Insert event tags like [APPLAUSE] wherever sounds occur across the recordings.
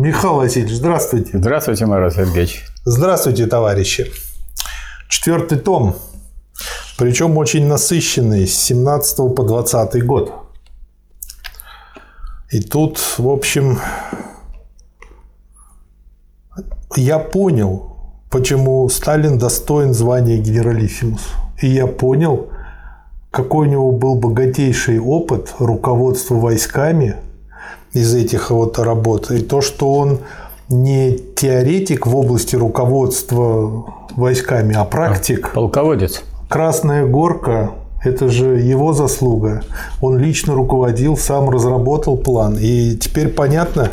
Михаил Васильевич, здравствуйте. Здравствуйте, Марат Сергеевич. Здравствуйте, товарищи. Четвертый том, причем очень насыщенный, с 17 по 20 год. И тут, в общем, я понял, почему Сталин достоин звания генералиссимус. И я понял, какой у него был богатейший опыт руководства войсками из этих вот работ. И то, что он не теоретик в области руководства войсками, а практик. Полководец. Красная горка это же его заслуга. Он лично руководил, сам разработал план. И теперь понятно,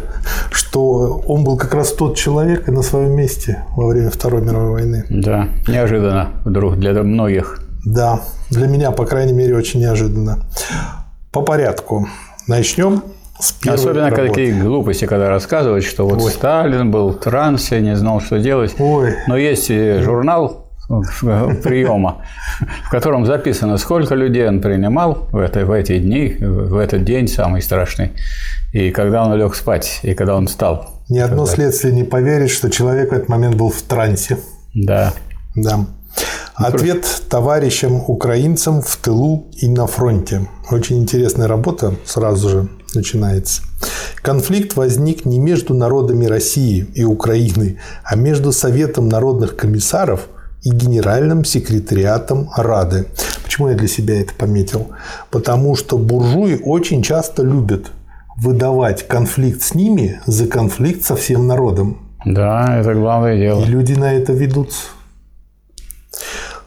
что он был как раз тот человек и на своем месте во время Второй мировой войны. Да, неожиданно вдруг для многих. Да, для меня, по крайней мере, очень неожиданно. По порядку. Начнем с первой Особенно работы. такие глупости, когда рассказывают, что вот Ой. Сталин был в трансе, не знал, что делать. Ой. Но есть журнал [LAUGHS] приема, в котором записано, сколько людей он принимал в, это, в эти дни, в этот день самый страшный, и когда он лег спать, и когда он встал. Ни одно следствие не поверит, что человек в этот момент был в трансе. Да. Да. Ответ товарищам украинцам в тылу и на фронте. Очень интересная работа сразу же начинается. Конфликт возник не между народами России и Украины, а между Советом народных комиссаров и Генеральным секретариатом Рады. Почему я для себя это пометил? Потому что буржуи очень часто любят выдавать конфликт с ними за конфликт со всем народом. Да, это главное дело. И люди на это ведутся.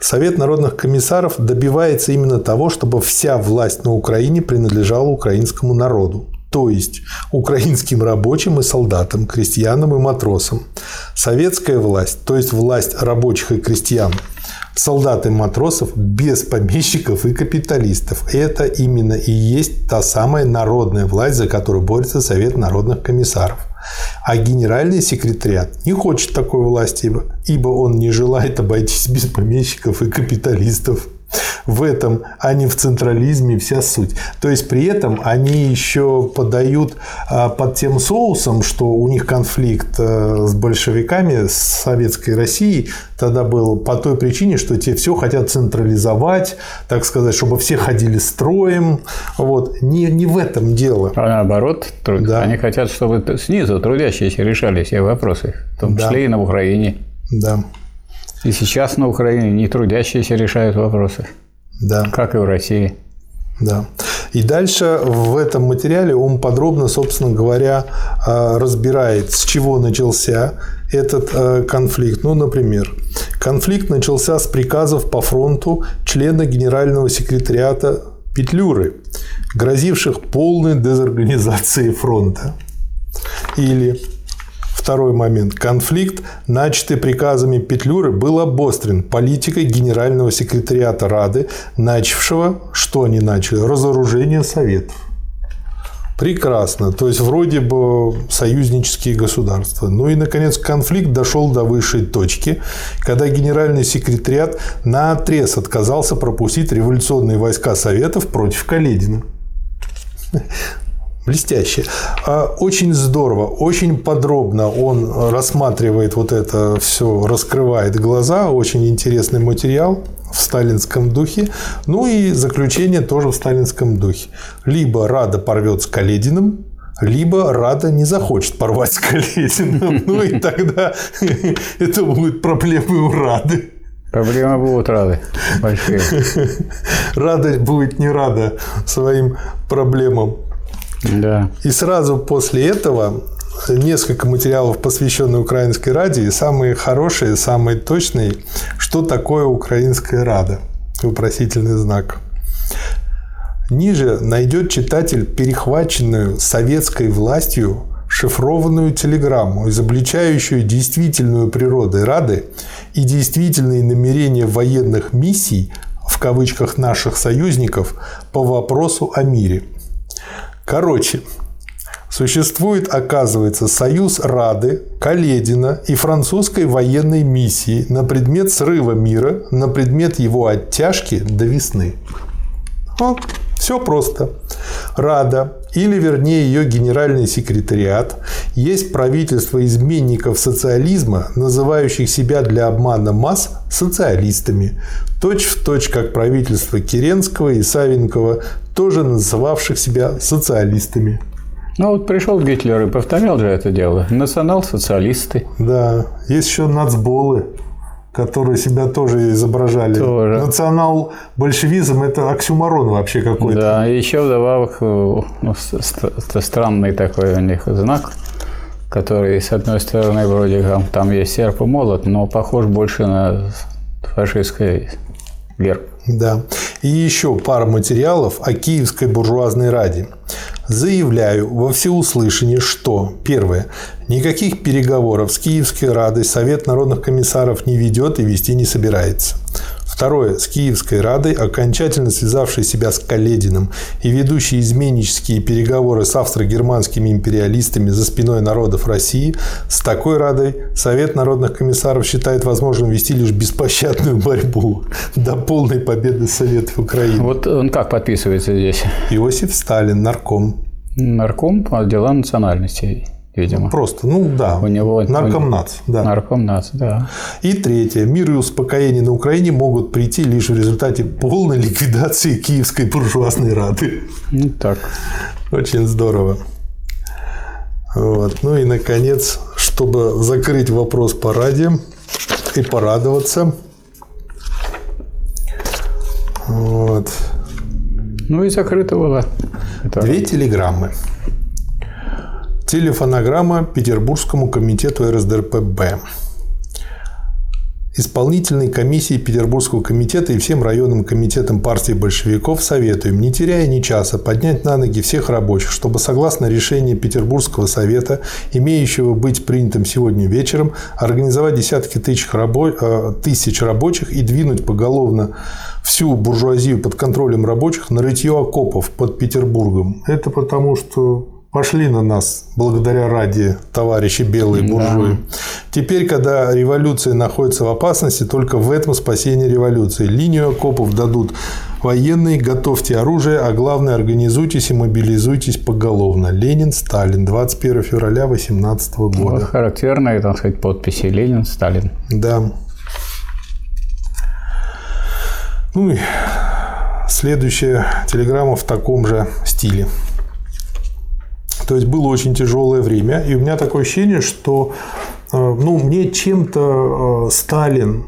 Совет народных комиссаров добивается именно того, чтобы вся власть на Украине принадлежала украинскому народу. То есть украинским рабочим и солдатам, крестьянам и матросам. Советская власть, то есть власть рабочих и крестьян, солдат и матросов без помещиков и капиталистов. Это именно и есть та самая народная власть, за которую борется Совет народных комиссаров. А генеральный секретариат не хочет такой власти, ибо- он не желает обойтись без помещиков и капиталистов. В этом, а не в централизме вся суть. То есть при этом они еще подают а, под тем соусом, что у них конфликт э, с большевиками, с советской Россией тогда был по той причине, что те все хотят централизовать, так сказать, чтобы все ходили строем. Вот. Не, не в этом дело. А наоборот, труд- Да. они хотят, чтобы снизу трудящиеся решали все вопросы, в том Да. числе и на Украине. Да. И сейчас на Украине не трудящиеся решают вопросы, Да. как и в России. Да. И дальше в этом материале он подробно, собственно говоря, э, разбирает, с чего начался этот э, конфликт. Ну, например, конфликт начался с приказов по фронту члена генерального секретариата Петлюры, грозивших полной дезорганизацией фронта. Или Второй момент. Конфликт, начатый приказами Петлюры, был обострен политикой генерального секретариата Рады, начавшего, что они начали, разоружение Советов. Прекрасно. То есть, вроде бы союзнические государства. Ну и, наконец, конфликт дошел до высшей точки, когда генеральный секретариат на отрез отказался пропустить революционные войска Советов против Каледина. Блестяще. А, Очень здорово, очень подробно он рассматривает вот это все, раскрывает глаза. Очень интересный материал в сталинском духе. Ну и заключение тоже в сталинском духе. Либо Рада порвет с Калединым, либо Рада не захочет порвать с Калединым. Ну и тогда [LAUGHS] это будет проблемой у Рады. Проблемы будут рады большие. [LAUGHS] Рада будет не рада своим проблемам. Да. И сразу после этого несколько материалов, посвященных Украинской Раде, и самые хорошие, самые точные, что такое Украинская Рада. Вопросительный знак. Ниже найдет читатель перехваченную советской властью шифрованную телеграмму, изобличающую действительную природу Рады и действительные намерения военных миссий, в кавычках наших союзников, по вопросу о мире. Короче, Существует, оказывается, союз Рады, Каледина и французской военной миссии на предмет срыва мира, на предмет его оттяжки до весны. Вот, все просто. Рада, или вернее ее генеральный секретариат, есть правительство изменников социализма, называющих себя для обмана масс социалистами, точь в точь как правительство Керенского и Савенкова, тоже называвших себя социалистами. Ну вот пришел Гитлер и повторял же это дело. Национал-социалисты. Да, есть еще нацболы которые себя тоже изображали. Тоже. Национал-большевизм – это оксюмарон вообще какой-то. Да, еще вдобавок э, ну, странный такой у них знак, который, с одной стороны, вроде как там есть серп и молот, но похож больше на фашистский герб. Да. И еще пара материалов о Киевской буржуазной раде. Заявляю во всеуслышание, что первое. Никаких переговоров с Киевской Радой Совет народных комиссаров не ведет и вести не собирается. Второе. С Киевской Радой, окончательно связавшей себя с Калединым и ведущей изменнические переговоры с австро-германскими империалистами за спиной народов России, с такой Радой Совет народных комиссаров считает возможным вести лишь беспощадную борьбу до полной победы Советов Украины. Вот он как подписывается здесь? Иосиф Сталин, нарком. Нарком по делам национальностей видимо. Просто, ну да. У него наркомнац, да. Наркомнац, да. И третье. Мир и успокоение на Украине могут прийти лишь в результате полной ликвидации Киевской буржуазной рады. Ну так. Очень здорово. Вот. Ну и наконец, чтобы закрыть вопрос по раде и порадоваться. Вот. Ну и закрыто было. Это... Две телеграммы. Телефонограмма Петербургскому комитету РСДРПБ. Исполнительной комиссии Петербургского комитета и всем районным комитетам партии большевиков советуем, не теряя ни часа, поднять на ноги всех рабочих, чтобы согласно решению Петербургского совета, имеющего быть принятым сегодня вечером, организовать десятки тысяч, рабо... Э, тысяч рабочих и двинуть поголовно всю буржуазию под контролем рабочих на рытье окопов под Петербургом. Это потому, что пошли на нас благодаря ради товарищи белые буржуи. Да. Теперь, когда революция находится в опасности, только в этом спасение революции. Линию окопов дадут военные, готовьте оружие, а главное организуйтесь и мобилизуйтесь поголовно. Ленин, Сталин, 21 февраля 18 года. Вот характерные, так сказать, подписи Ленин, Сталин. Да. Ну и следующая телеграмма в таком же стиле. То есть было очень тяжелое время, и у меня такое ощущение, что э, ну, мне чем-то э, Сталин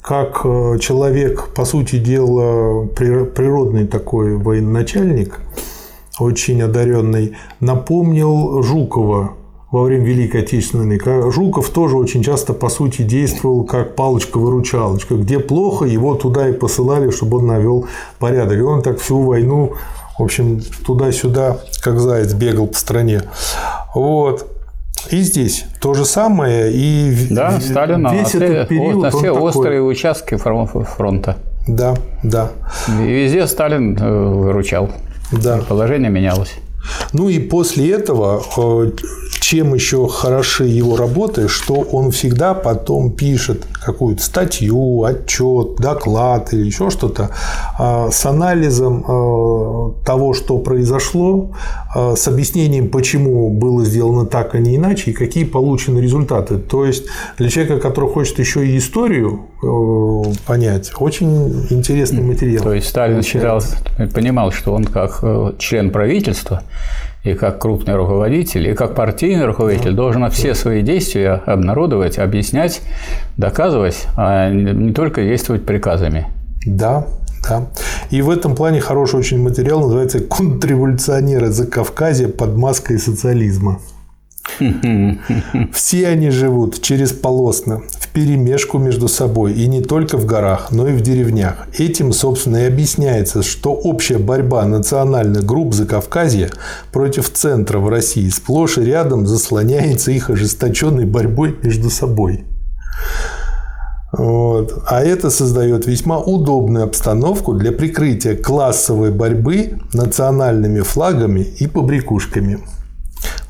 как э, человек, по сути дела, природный такой военачальник, очень одаренный, напомнил Жукова во время Великой Отечественной. Жуков тоже очень часто, по сути, действовал как палочка-выручалочка. Где плохо, его туда и посылали, чтобы он навел порядок. И он так всю войну в общем, туда-сюда, как заяц, бегал по стране. Вот. И здесь то же самое. И да, Сталин весь на этот период на все острые такой... участки фронта. Да, да. И везде Сталин э, выручал. Да. положение менялось. Ну и после этого, э, чем еще хороши его работы, что он всегда потом пишет какую-то статью, отчет, доклад или еще что-то а, с анализом а, того, что произошло, а, с объяснением, почему было сделано так, а не иначе, и какие получены результаты. То есть для человека, который хочет еще и историю э, понять, очень интересный материал. То есть Сталин считал, понимал, что он как э, член правительства и как крупный руководитель, и как партийный руководитель должен все свои действия обнародовать, объяснять, доказывать, а не только действовать приказами. Да, да. И в этом плане хороший очень материал называется «Контрреволюционеры за Кавказе под маской социализма». [LAUGHS] Все они живут через полосно, в перемешку между собой, и не только в горах, но и в деревнях. Этим, собственно, и объясняется, что общая борьба национальных групп Закавказья против центра в России сплошь и рядом заслоняется их ожесточенной борьбой между собой. Вот. А это создает весьма удобную обстановку для прикрытия классовой борьбы национальными флагами и побрякушками.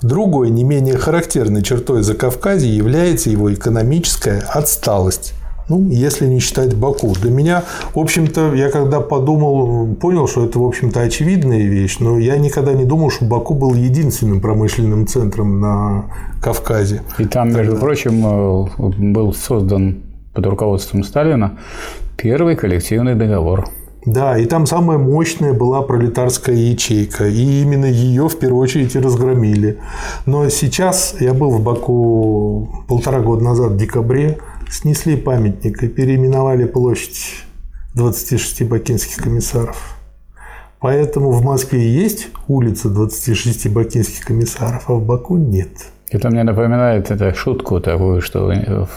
Другой, не менее характерной чертой Закавказья является его экономическая отсталость. Ну, если не считать Баку. Для меня, в общем-то, я когда подумал, понял, что это, в общем-то, очевидная вещь, но я никогда не думал, что Баку был единственным промышленным центром на Кавказе. И там, между Тогда. прочим, э, был создан под руководством Сталина первый коллективный договор. Да, и там самая мощная была пролетарская ячейка, и именно ее в первую очередь и разгромили. Но сейчас я был в Баку полтора года назад, в декабре, снесли памятник и переименовали площадь 26 бакинских комиссаров. Поэтому в Москве есть улица 26 бакинских комиссаров, а в Баку нет. Это мне напоминает это шутку такую, что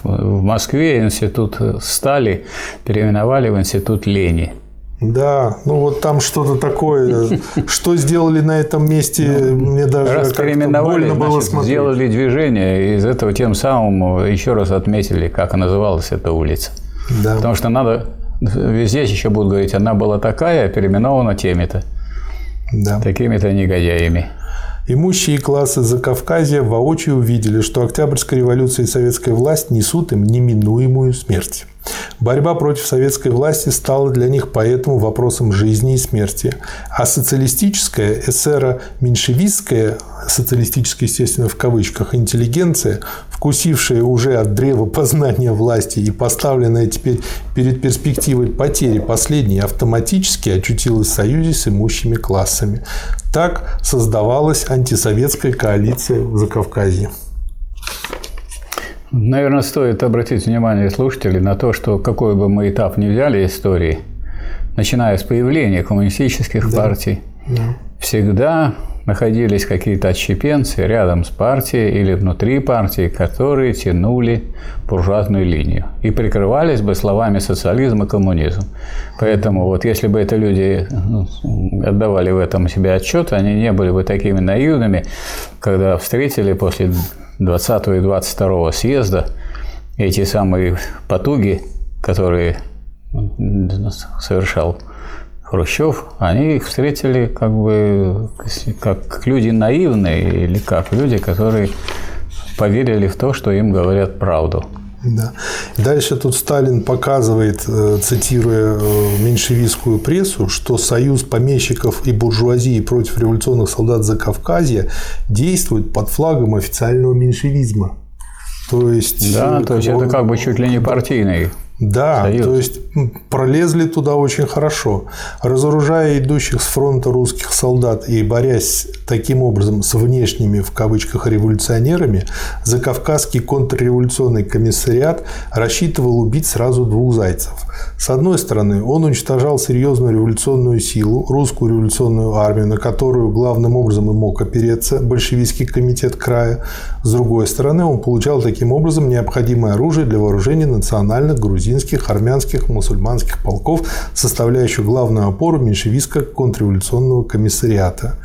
в Москве институт стали переименовали в институт лени. Да, ну вот там что-то такое. [LAUGHS] Что сделали на этом месте, мне даже Раз больно было смотреть. сделали движение, и из этого тем самым еще раз отметили, как называлась эта улица. Да. Потому что надо, здесь еще будут говорить, она была такая, переименована теми-то. Да. Такими-то негодяями. Имущие классы Закавказья воочию увидели, что Октябрьская революция и советская власть несут им неминуемую смерть. Борьба против советской власти стала для них поэтому вопросом жизни и смерти. А социалистическая, эсеро-меньшевистская, социалистическая, естественно, в кавычках, интеллигенция, вкусившая уже от древа познания власти и поставленная теперь перед перспективой потери последней, автоматически очутилась в союзе с имущими классами. Так создавалась антисоветская коалиция в Закавказье. Наверное, стоит обратить внимание слушателей на то, что какой бы мы этап ни взяли истории, начиная с появления коммунистических да. партий, да. всегда находились какие-то отщепенцы рядом с партией или внутри партии, которые тянули буржуазную линию и прикрывались бы словами социализм и коммунизм. Поэтому вот если бы это люди отдавали в этом себе отчет, они не были бы такими наивными, когда встретили после 20 и 22 съезда эти самые потуги, которые совершал Хрущев, они их встретили как бы как люди наивные или как люди, которые поверили в то, что им говорят правду. Да. Дальше тут Сталин показывает, э, цитируя э, меньшевистскую прессу, что союз помещиков и буржуазии против революционных солдат Закавказья действует под флагом официального меньшевизма. То есть, да, то есть он, это как бы чуть ли не партийный да, Союз. то есть пролезли туда очень хорошо. Разоружая идущих с фронта русских солдат и борясь таким образом с внешними, в кавычках, революционерами, Закавказский контрреволюционный комиссариат рассчитывал убить сразу двух зайцев. С одной стороны, он уничтожал серьезную революционную силу, русскую революционную армию, на которую главным образом и мог опереться большевистский комитет края. С другой стороны, он получал таким образом необходимое оружие для вооружения национальных грузинских грузинских, армянских, мусульманских полков, составляющих главную опору меньшевистского контрреволюционного комиссариата.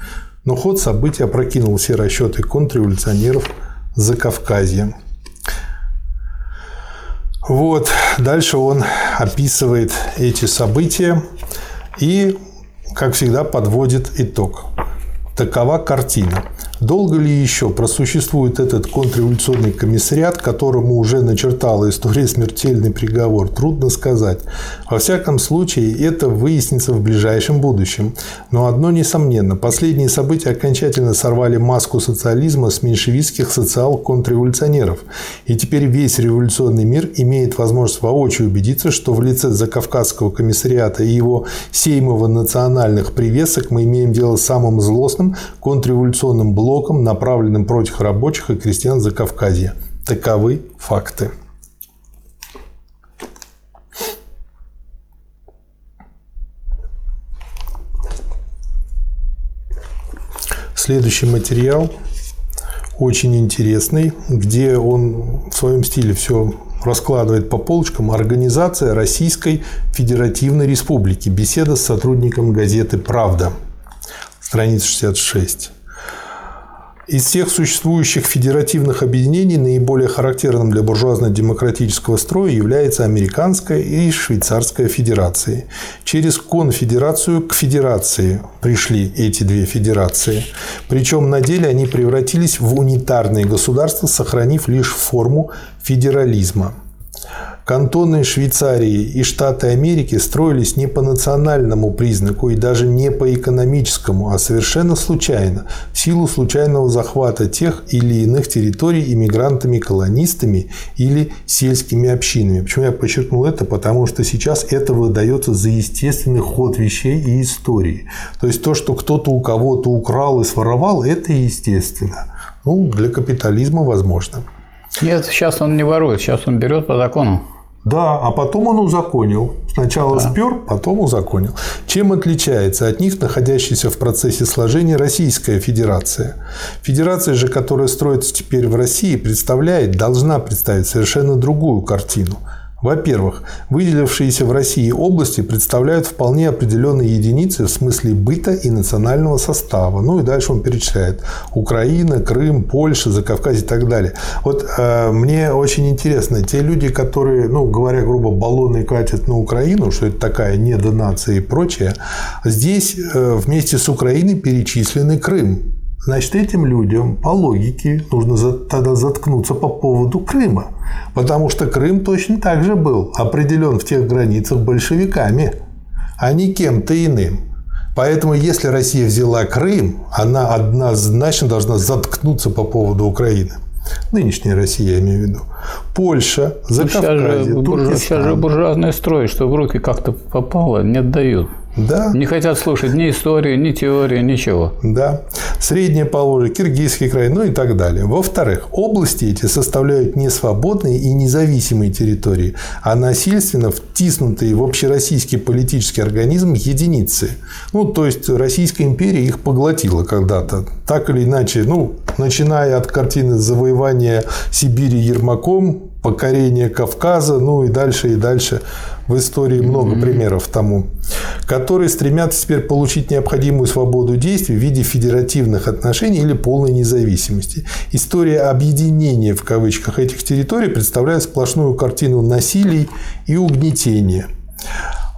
Но ход событий опрокинул все расчеты контрреволюционеров за Кавказье. Вот, дальше он описывает эти события и, как всегда, подводит итог. Такова картина. Долго ли еще просуществует этот контрреволюционный комиссариат, которому уже начертала история смертельный приговор? Трудно сказать. Во всяком случае, это выяснится в ближайшем будущем. Но одно несомненно, последние события окончательно сорвали маску социализма с меньшевистских социал-контрреволюционеров. И теперь весь революционный мир имеет возможность воочию убедиться, что в лице Закавказского комиссариата и его сеймово национальных привесок мы имеем дело с самым злостным контрреволюционным блоком блоком, направленным против рабочих и крестьян Закавказья. Таковы факты. Следующий материал очень интересный, где он в своем стиле все раскладывает по полочкам. Организация Российской Федеративной Республики. Беседа с сотрудником газеты «Правда». Страница 66. Из всех существующих федеративных объединений наиболее характерным для буржуазно-демократического строя является Американская и Швейцарская федерации. Через конфедерацию к федерации пришли эти две федерации. Причем на деле они превратились в унитарные государства, сохранив лишь форму федерализма. Кантоны Швейцарии и Штаты Америки строились не по национальному признаку и даже не по экономическому, а совершенно случайно, в силу случайного захвата тех или иных территорий иммигрантами-колонистами или сельскими общинами. Почему я подчеркнул это? Потому что сейчас это выдается за естественный ход вещей и истории. То есть то, что кто-то у кого-то украл и своровал, это естественно. Ну, для капитализма возможно. Нет, сейчас он не ворует, сейчас он берет по закону. Да, а потом он узаконил. Сначала да. спер, потом узаконил. Чем отличается от них находящаяся в процессе сложения Российская Федерация? Федерация же, которая строится теперь в России, представляет, должна представить совершенно другую картину – во-первых, выделившиеся в России области представляют вполне определенные единицы в смысле быта и национального состава. Ну и дальше он перечисляет. Украина, Крым, Польша, Закавказье и так далее. Вот э, мне очень интересно, те люди, которые, ну, говоря грубо, баллоны катят на Украину, что это такая недонация и прочее, здесь э, вместе с Украиной перечислены Крым. Значит, этим людям по логике нужно тогда заткнуться по поводу Крыма. Потому что Крым точно так же был определен в тех границах большевиками, а не кем-то иным. Поэтому, если Россия взяла Крым, она однозначно должна заткнуться по поводу Украины. Нынешняя Россия, я имею в виду. Польша, Закавказье, сейчас же, Туркестан. Сейчас же буржуазный строй, что в руки как-то попало, не отдают. Да. Не хотят слушать ни историю, ни теорию, ничего. Да. Среднее Поволжье, Киргизский край, ну и так далее. Во-вторых, области эти составляют не свободные и независимые территории, а насильственно втиснутые в общероссийский политический организм единицы. Ну, то есть Российская империя их поглотила когда-то. Так или иначе, ну, начиная от картины завоевания Сибири Ермаком, покорение Кавказа, ну и дальше и дальше в истории много mm-hmm. примеров тому, которые стремятся теперь получить необходимую свободу действий в виде федеративных отношений или полной независимости. История объединения в кавычках этих территорий представляет сплошную картину насилий и угнетения.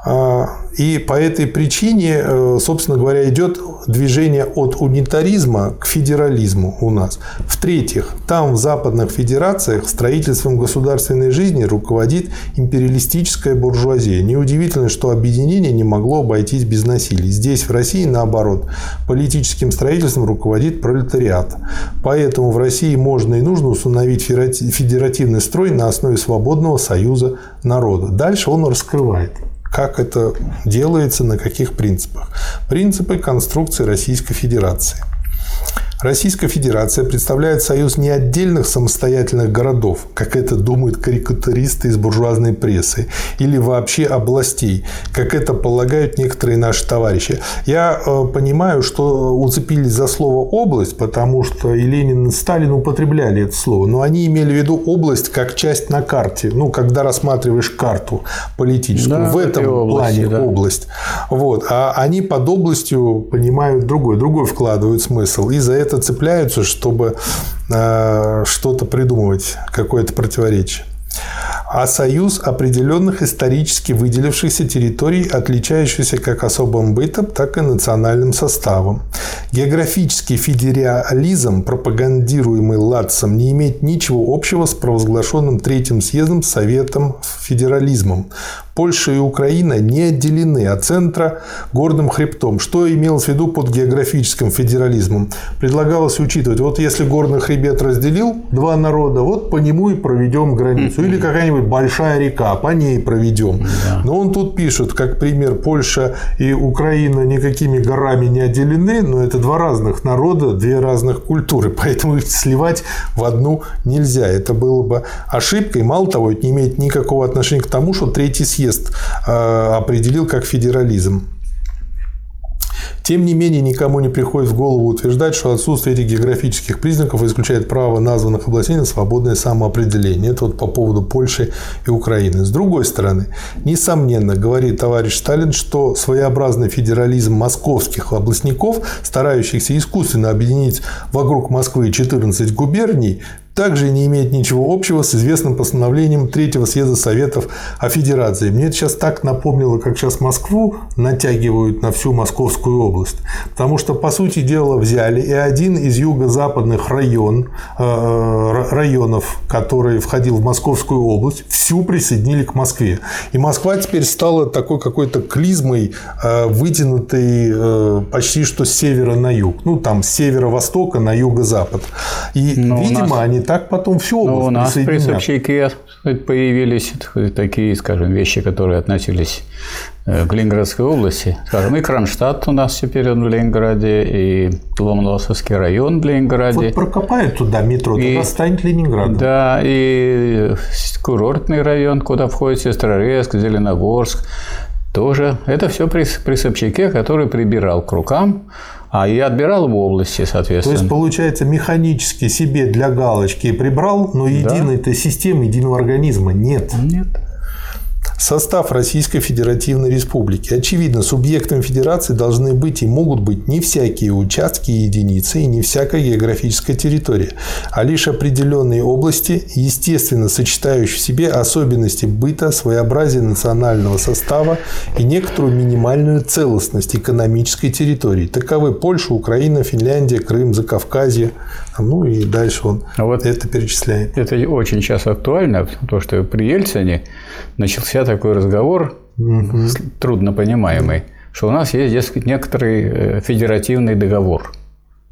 А, и по этой причине, э, собственно говоря, идет движение от унитаризма к федерализму у нас. В-третьих, там в западных федерациях строительством государственной жизни руководит империалистическая буржуазия. Неудивительно, что объединение не могло обойтись без насилия. Здесь, в России, наоборот, политическим строительством руководит пролетариат. Поэтому в России можно и нужно установить федеративный строй на основе свободного союза народа. Дальше он раскрывает как это делается, на каких принципах. Принципы конструкции Российской Федерации. Российская Федерация представляет союз не отдельных самостоятельных городов, как это думают карикатуристы из буржуазной прессы, или вообще областей, как это полагают некоторые наши товарищи. Я э, понимаю, что уцепились за слово «область», потому что и Ленин, и Сталин употребляли это слово, но они имели в виду область как часть на карте, ну, когда рассматриваешь карту политическую, да, в этом области, плане да. область. Вот. А они под областью понимают другой, другой вкладывают смысл, и за это это цепляются, чтобы э, что-то придумывать, какое-то противоречие а союз определенных исторически выделившихся территорий, отличающихся как особым бытом, так и национальным составом. Географический федерализм, пропагандируемый Латцем, не имеет ничего общего с провозглашенным Третьим съездом Советом федерализмом. Польша и Украина не отделены от центра горным хребтом. Что имелось в виду под географическим федерализмом? Предлагалось учитывать, вот если горный хребет разделил два народа, вот по нему и проведем границу. Или какая-нибудь большая река, по ней проведем. Но он тут пишет, как пример, Польша и Украина никакими горами не отделены, но это два разных народа, две разных культуры, поэтому их сливать в одну нельзя. Это было бы ошибкой. Мало того, это не имеет никакого отношения к тому, что третий съезд э, определил как федерализм. Тем не менее, никому не приходит в голову утверждать, что отсутствие этих географических признаков исключает право названных областей на свободное самоопределение. Это вот по поводу Польши и Украины. С другой стороны, несомненно, говорит товарищ Сталин, что своеобразный федерализм московских областников, старающихся искусственно объединить вокруг Москвы 14 губерний, также не имеет ничего общего с известным постановлением Третьего съезда Советов о Федерации. Мне это сейчас так напомнило, как сейчас Москву натягивают на всю Московскую область. Потому что, по сути дела, взяли и один из юго-западных район, э, районов, который входил в Московскую область, всю присоединили к Москве. И Москва теперь стала такой какой-то клизмой, э, вытянутой э, почти что с севера на юг. Ну, там с севера-востока на юго-запад. И, Но видимо, нас... они так потом область Но у нас при Собчаке появились такие, скажем, вещи, которые относились э, к Ленинградской области. Скажем, и Кронштадт у нас теперь он в Ленинграде, и Ломоносовский район в Ленинграде. Вот прокопают туда метро, и, тогда станет Ленинградом. Да, и курортный район, куда входит Сестрорецк, Зеленогорск, тоже. Это все при, при Собчаке, который прибирал к рукам а я отбирал в области, соответственно. То есть, получается, механически себе для галочки прибрал, но единой-то да. системы, единого организма нет. Нет. Состав Российской Федеративной Республики. Очевидно, субъектом федерации должны быть и могут быть не всякие участки и единицы и не всякая географическая территория, а лишь определенные области, естественно сочетающие в себе особенности быта, своеобразие национального состава и некоторую минимальную целостность экономической территории. Таковы Польша, Украина, Финляндия, Крым, Закавказье. Ну и дальше он а вот это перечисляет. Это очень сейчас актуально, то, что при Ельцине начался такой разговор, угу. трудно понимаемый, что у нас есть, дескать, некоторый э, федеративный договор.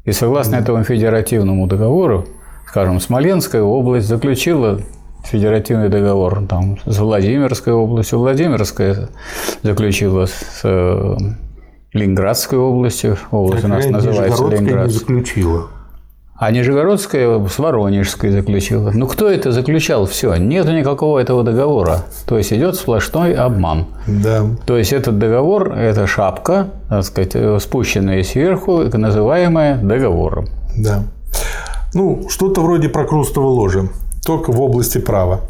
И согласно угу. этому федеративному договору, скажем, Смоленская область заключила федеративный договор там, с Владимирской областью, Владимирская заключила с э, Ленинградской областью, область так у нас называется Ленинград. заключила. А Нижегородская с Воронежской заключила. Ну, кто это заключал? Все, нет никакого этого договора. То есть, идет сплошной обман. Да. То есть, этот договор – это шапка, так сказать, спущенная сверху, называемая договором. Да. Ну, что-то вроде прокрустово ложи, только в области права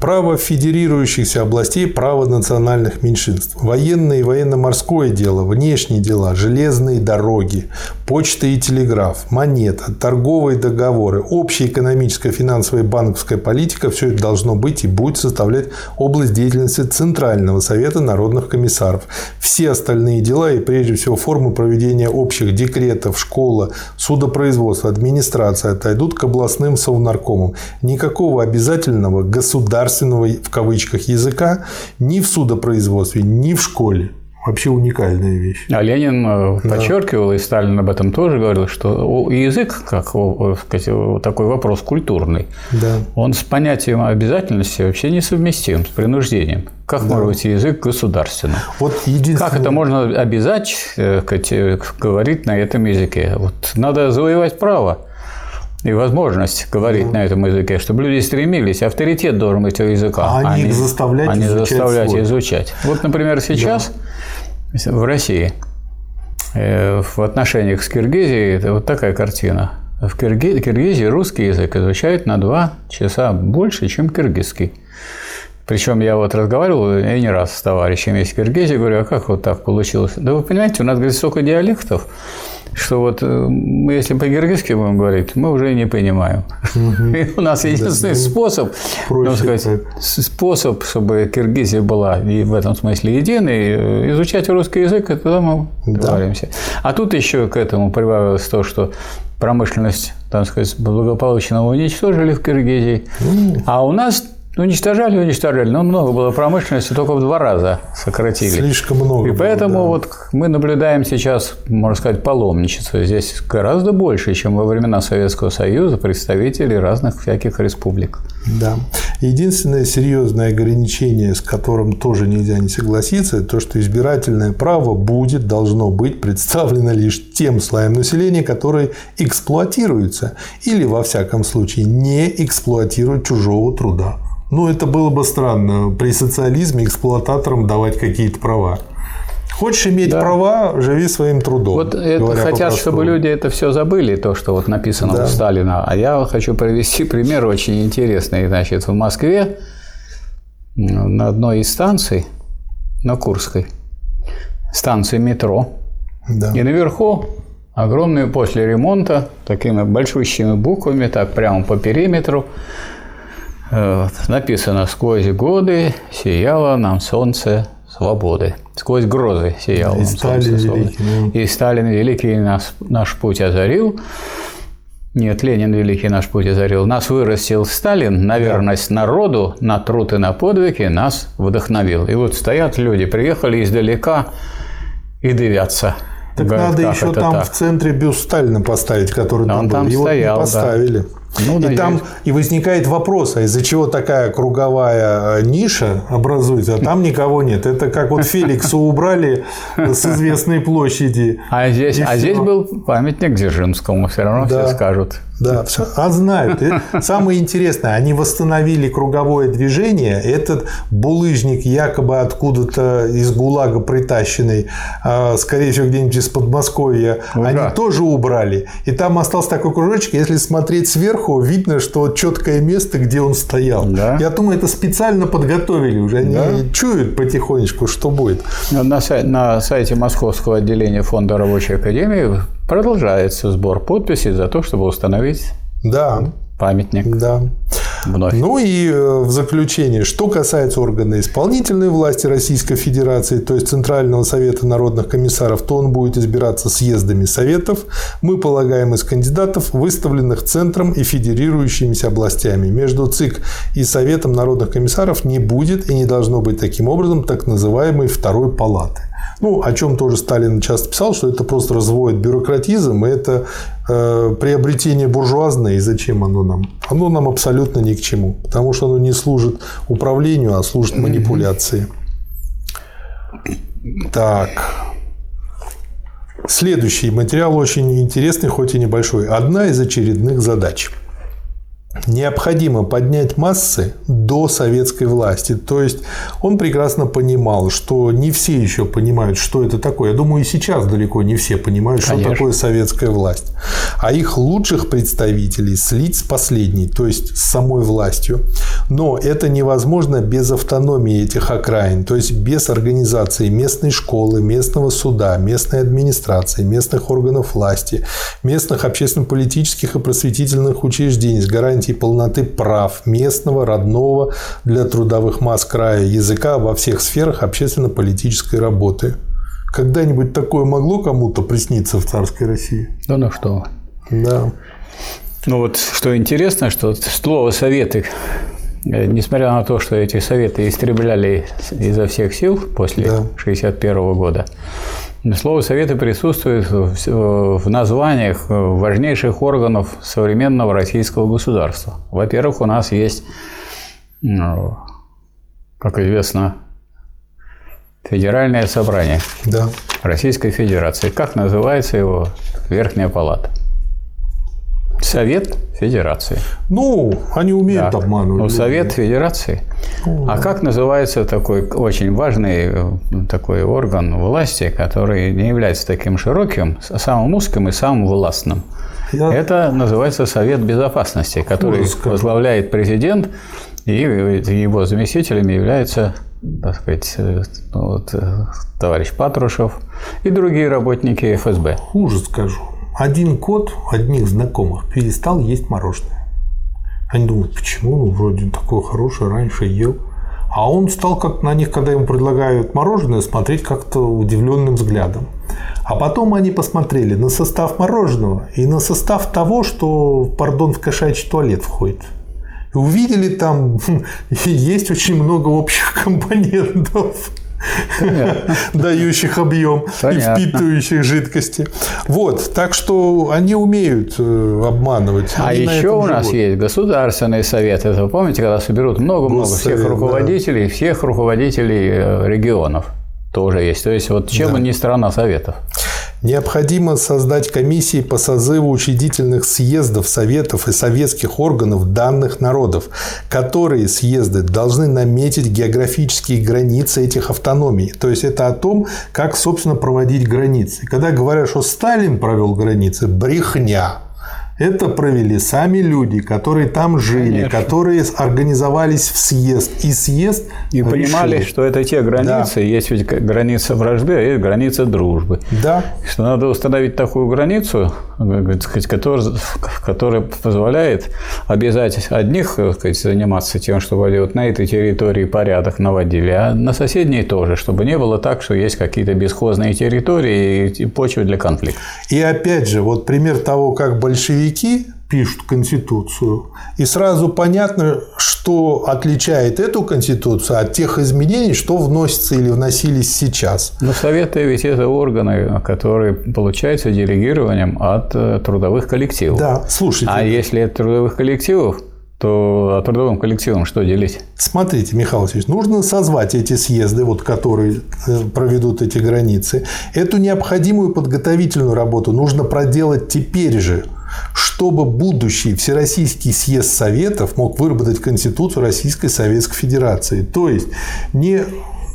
право федерирующихся областей, право национальных меньшинств, военное и военно-морское дело, внешние дела, железные дороги, почта и телеграф, монета, торговые договоры, общая экономическая, финансовая и банковская политика – все это должно быть и будет составлять область деятельности Центрального совета народных комиссаров. Все остальные дела и прежде всего формы проведения общих декретов, школа, судопроизводства, администрация отойдут к областным совнаркомам. Никакого обязательного государственного государственного в кавычках языка ни в судопроизводстве, ни в школе. Вообще уникальная вещь. А Ленин э, да. подчеркивал, и Сталин об этом тоже говорил, что язык, как сказать, такой вопрос культурный, да. он с понятием обязательности вообще несовместим, с принуждением. Как да. может быть язык государственным? Вот единственное... Как это можно обязать э, сказать, э, говорить на этом языке? Вот надо завоевать право и возможность говорить mm. на этом языке, чтобы люди стремились, авторитет должен быть у языка, а, а не заставлять, а не изучать, заставлять изучать. Вот, например, сейчас да. в России э, в отношениях с Киргизией это вот такая картина. В Киргизии русский язык изучают на два часа больше, чем киргизский. Причем я вот разговаривал и не раз с товарищами из Киргизии, говорю, а как вот так получилось? Да вы понимаете, у нас, говорит, столько диалектов, что вот э, мы, если по-киргизски будем говорить, мы уже не понимаем. [LAUGHS] у нас единственный способ, ну, сказать, способ, чтобы Киргизия была и в этом смысле единой, э, изучать русский язык, и тогда мы договоримся. А тут еще к этому прибавилось то, что промышленность, так сказать, благополучно уничтожили в Киргизии, а у нас ну, уничтожали, уничтожали, но много было промышленности, только в два раза сократили. Слишком много. И поэтому было, да. вот мы наблюдаем сейчас, можно сказать, паломничество. Здесь гораздо больше, чем во времена Советского Союза представителей разных всяких республик. Да. Единственное серьезное ограничение, с которым тоже нельзя не согласиться, это то, что избирательное право будет, должно быть представлено лишь тем слоям населения, которые эксплуатируются или, во всяком случае, не эксплуатируют чужого труда. Ну, это было бы странно при социализме эксплуататорам давать какие-то права. Хочешь иметь да. права, живи своим трудом. Вот это хотят, чтобы люди это все забыли, то, что вот написано да. у Сталина. А я хочу привести пример очень интересный. Значит, в Москве на одной из станций, на Курской, станции метро, да. и наверху огромные после ремонта, такими большущими буквами, так прямо по периметру, написано «Сквозь годы сияло нам солнце свободы». Сквозь грозы сияло И нам Сталин солнце свободы. великий, ну. И Сталин великий нас, наш путь озарил. Нет, Ленин великий наш путь озарил. Нас вырастил Сталин, на верность народу, на труд и на подвиги нас вдохновил. И вот стоят люди, приехали издалека и дивятся. Так Говорят, надо «Как еще там так?» в центре бюст Сталина поставить, который Да, там он был. там Его стоял, не да. Ну, и там и возникает вопрос, а из-за чего такая круговая э, ниша образуется, а там никого нет. Это как вот Феликса убрали с известной площади. А здесь, а здесь был памятник Дзержинскому, все равно Да. все скажут. Да, [LAUGHS] все. А знают. Самое интересное, они восстановили круговое движение. Этот булыжник якобы откуда-то из ГУЛАГа притащенный, а, скорее всего, где-нибудь из Подмосковья, Ура. они тоже убрали. И там остался такой кружочек. Если смотреть сверху, видно, что четкое место, где он стоял. Да. Я думаю, это специально подготовили уже. Они Да. чуют потихонечку, что будет. Ну, На, на сайте Московского отделения Фонда Рабочей Академии продолжается сбор подписей за то, чтобы установить Да, памятник да. вновь. Ну и э, в заключение, что касается органа исполнительной власти Российской Федерации, то есть Центрального совета народных комиссаров, то он будет избираться съездами советов, мы полагаем из кандидатов, выставленных Центром и федерирующимися областями. Между ЦИК и Советом народных комиссаров не будет и не должно быть таким образом так называемой второй палаты. Ну, о чем тоже Сталин часто писал, что это просто разводит бюрократизм, и это э, приобретение буржуазное, и зачем оно нам? Оно нам абсолютно ни к чему, потому что оно не служит управлению, а служит манипуляции. Так. Следующий материал очень интересный, хоть и небольшой. Одна из очередных задач. Необходимо поднять массы до советской власти. То есть он прекрасно понимал, что не все еще понимают, что это такое. Я думаю, и сейчас далеко не все понимают, что Конечно. такое советская власть. А их лучших представителей слить с последней, то есть с самой властью. Но это невозможно без автономии этих окраин, то есть без организации местной школы, местного суда, местной администрации, местных органов власти, местных общественно-политических и просветительных учреждений с гарантией полноты прав местного, родного для трудовых масс края языка во всех сферах общественно-политической работы. Когда-нибудь такое могло кому-то присниться в царской России? Да ну что. Да. Ну вот что интересно, что слово «советы», э, несмотря на то, что эти советы истребляли изо всех сил после Да. 1961 года, слово «советы» присутствует в названиях важнейших органов современного российского государства. Во-первых, у нас есть, ну, как известно, Федеральное собрание Да. Российской Федерации. Как называется его Верхняя палата? Совет Федерации. Ну, они умеют Да. обманывать. Ну, Совет Федерации. А как называется такой очень важный э, такой орган власти, который не является таким широким, самым узким и самым властным? Я- Это называется Совет Безопасности, который Ужас какой. возглавляет президент, и его заместителями являются так сказать, э, ну, вот, э, товарищ Патрушев и другие работники ФСБ. Хуже скажу. Один кот одних знакомых перестал есть мороженое. Они думают, почему? Ну, вроде такое хорошее, раньше ел. А он стал как на них, когда ему предлагают мороженое, смотреть как-то удивленным взглядом. А потом они посмотрели на состав мороженого и на состав того, что, пардон, в кошачий туалет входит. И увидели там, [LAUGHS] есть очень много общих компонентов. [LAUGHS] дающих объем и впитывающих жидкости. Вот, так что они умеют э, обманывать. А еще у нас живут. есть Государственный совет. Это вы помните, когда соберут много-много всех да. руководителей, всех руководителей э, регионов тоже есть. То есть вот чем Да. не страна советов? Необходимо создать комиссии по созыву учредительных съездов, советов и советских органов данных народов, которые съезды должны наметить географические границы этих автономий. То есть это о том, как, собственно, проводить границы. Когда говорят, что Сталин провел границы, брехня. Это провели сами люди, которые там жили, Конечно. которые организовались в съезд. И съезд И решил. понимали, что это те границы, да. есть ведь граница вражды, а есть граница дружбы. Да. Что надо установить такую границу, которая, которая позволяет обязать одних сказать, заниматься тем, чтобы вот на этой территории порядок наводили, а на соседней тоже, чтобы не было так, что есть какие-то бесхозные территории и почвы для конфликта. И опять же, вот пример того, как большевики пишут Конституцию, и сразу понятно, что отличает эту Конституцию от тех изменений, что вносится или вносились сейчас. Но Советы ведь это органы, которые получаются делегированием от э, трудовых коллективов. Да, слушайте. А если от трудовых коллективов, то трудовым коллективом что делить? Смотрите, Михаил Васильевич, нужно созвать эти съезды, вот, которые э, проведут эти границы. Эту необходимую подготовительную работу нужно проделать теперь же, чтобы будущий Всероссийский съезд Советов мог выработать Конституцию Российской Советской Федерации. То есть не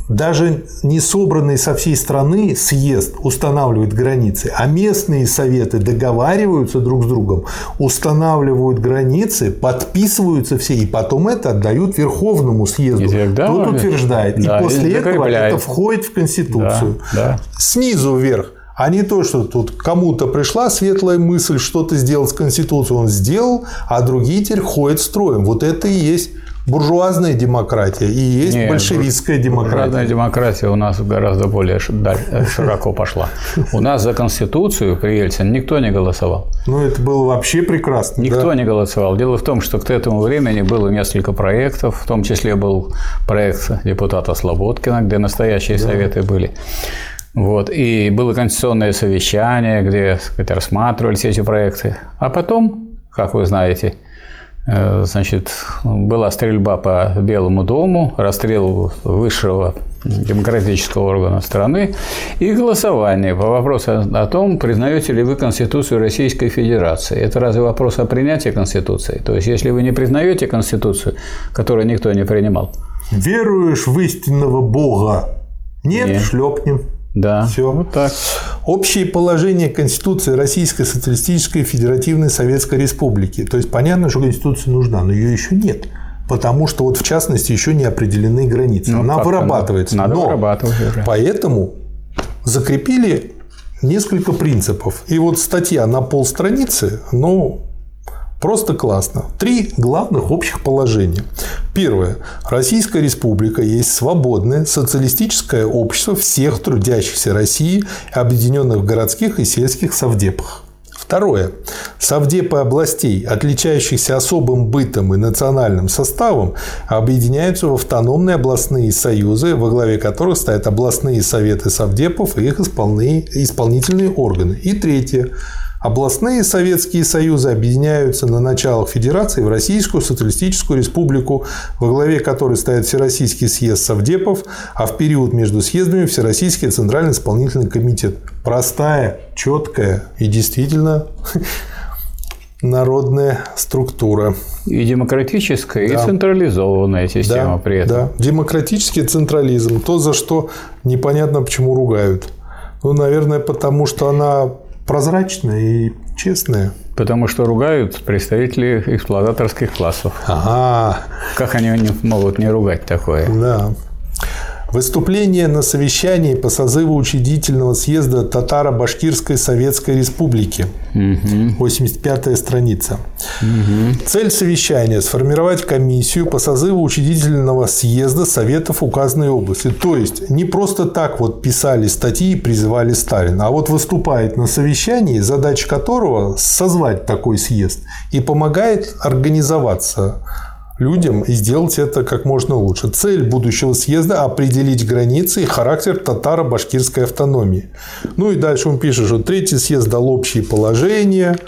даже не собранный со всей страны съезд устанавливает границы, а местные советы договариваются друг с другом, устанавливают границы, подписываются все, и потом это отдают Верховному съезду. Тогда, Тот утверждает. Да, и после этого это входит в Конституцию. Да, да. Снизу вверх. А не то, что тут кому-то пришла светлая мысль что-то сделать с Конституцией, он сделал, а другие теперь ходят строем. Вот это и есть буржуазная демократия и есть Нет, большевистская демократия. Буржуазная демократия у нас гораздо более широко пошла. У нас за Конституцию при Ельцине никто не голосовал. Ну, это было вообще прекрасно. Никто да? не голосовал. Дело в том, что к этому времени было несколько проектов, в том числе был проект депутата Слободкина, где настоящие да. советы были. Вот. И было конституционное совещание, где сказать, рассматривались эти проекты. А потом, как вы знаете, Э, значит, была стрельба по Белому дому, расстрел высшего демократического органа страны и голосование по вопросу о том, признаете ли вы Конституцию Российской Федерации. Это разве вопрос о принятии Конституции? То есть, если вы не признаете Конституцию, которую никто не принимал. Веруешь в истинного Бога? Нет, Нет. шлепнем. Да, все. Вот так. Общие положения Конституции Российской Социалистической Федеративной Советской Республики. То есть понятно, что Конституция нужна, но ее еще нет. Потому что вот в частности еще не определены границы. Ну, Она вырабатывается. Надо но вырабатывать уже. Поэтому закрепили несколько принципов. И вот статья на полстраницы, ну, Просто классно. Три главных общих положения. Первое. Российская республика есть свободное социалистическое общество всех трудящихся России, объединенных в городских и сельских совдепах. Второе. Совдепы областей, отличающихся особым бытом и национальным составом, объединяются в автономные областные союзы, во главе которых стоят областные советы совдепов и их исполнительные органы. И третье. Областные Советские Союзы объединяются на началах Федерации в Российскую Социалистическую Республику, во главе которой стоит Всероссийский съезд Совдепов, а в период между съездами Всероссийский Центральный исполнительный комитет. Простая, четкая и действительно [LAUGHS] народная структура. И демократическая, да. и централизованная система да, при этом. Да, демократический централизм. То, за что непонятно почему ругают. Ну, наверное, потому что она прозрачная и честная. Потому что ругают представители эксплуататорских классов. Ага. Как они могут не ругать такое? Да. Выступление на совещании по созыву учредительного съезда Татаро-Башкирской Советской Республики. Угу. 85-я страница. Угу. Цель совещания – сформировать комиссию по созыву учредительного съезда Советов указанной области. То есть, не просто так вот писали статьи и призывали Сталина, а вот выступает на совещании, задача которого – созвать такой съезд и помогает организоваться людям и сделать это как можно лучше. Цель будущего съезда – определить границы и характер татаро-башкирской автономии. Ну и дальше он пишет, что третий съезд дал общие положения,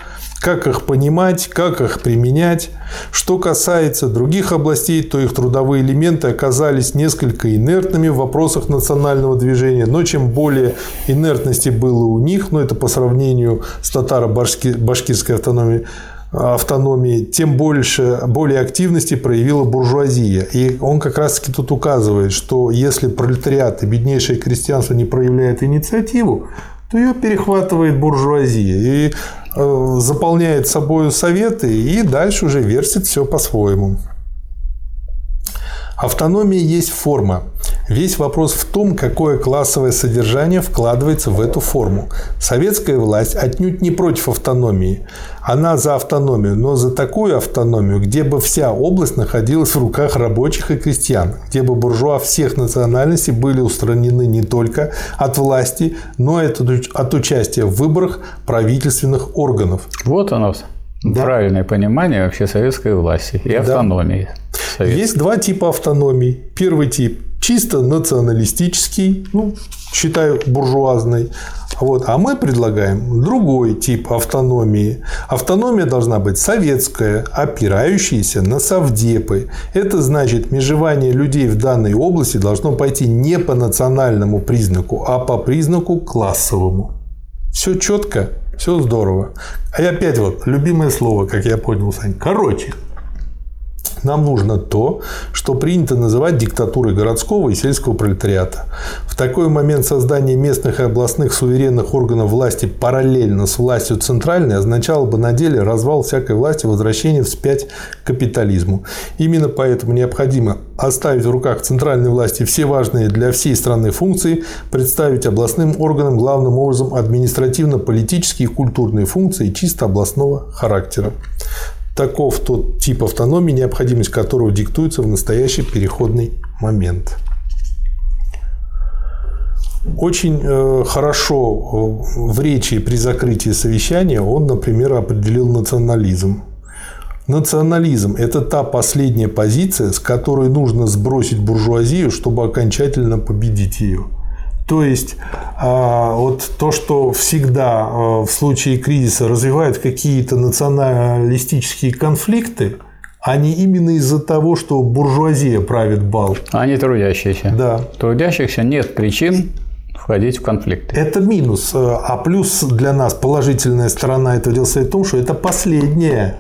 как их понимать, как их применять. Что касается других областей, то их трудовые элементы оказались несколько инертными в вопросах национального движения. Но чем более инертности было у них, но ну, это по сравнению с татаро-башкирской автономией, автономии, тем больше, более активности проявила буржуазия. И он как раз-таки тут указывает, что если пролетариат и беднейшее крестьянство не проявляет инициативу, то ее перехватывает буржуазия. И э, заполняет собой советы и дальше уже версит все по-своему. Автономия есть форма. Весь вопрос в том, какое классовое содержание вкладывается в эту форму. Советская власть отнюдь не против автономии. Она за автономию, но за такую автономию, где бы вся область находилась в руках рабочих и крестьян, где бы буржуа всех национальностей были устранены не только от власти, но и от участия в выборах правительственных органов. Вот оно, да. правильное понимание вообще советской власти и автономии. Да. Есть два типа автономии. Первый тип чисто националистический, ну, считаю, буржуазный. Вот. А мы предлагаем другой тип автономии. Автономия должна быть советская, опирающаяся на совдепы. Это значит, межевание людей в данной области должно пойти не по национальному признаку, а по признаку классовому. Все четко, все здорово. А опять вот любимое слово, как я понял, Сань. Короче, нам нужно то, что принято называть диктатурой городского и сельского пролетариата. В такой момент создание местных и областных суверенных органов власти параллельно с властью центральной означало бы на деле развал всякой власти, возвращение вспять к капитализму. Именно поэтому необходимо оставить в руках центральной власти все важные для всей страны функции, представить областным органам главным образом административно-политические и культурные функции чисто областного характера. Таков тот тип автономии, необходимость которого диктуется в настоящий переходный момент. Очень э, хорошо э, в речи при закрытии совещания он, например, определил национализм. Национализм – это та последняя позиция, с которой нужно сбросить буржуазию, чтобы окончательно победить ее. То есть а, вот то, что всегда а, в случае кризиса развивают какие-то националистические конфликты, они именно из-за того, что буржуазия правит бал. Они трудящиеся. Да. Трудящихся нет причин входить в конфликты. Это минус. А плюс для нас положительная сторона этого дела состоит в том, что это последняя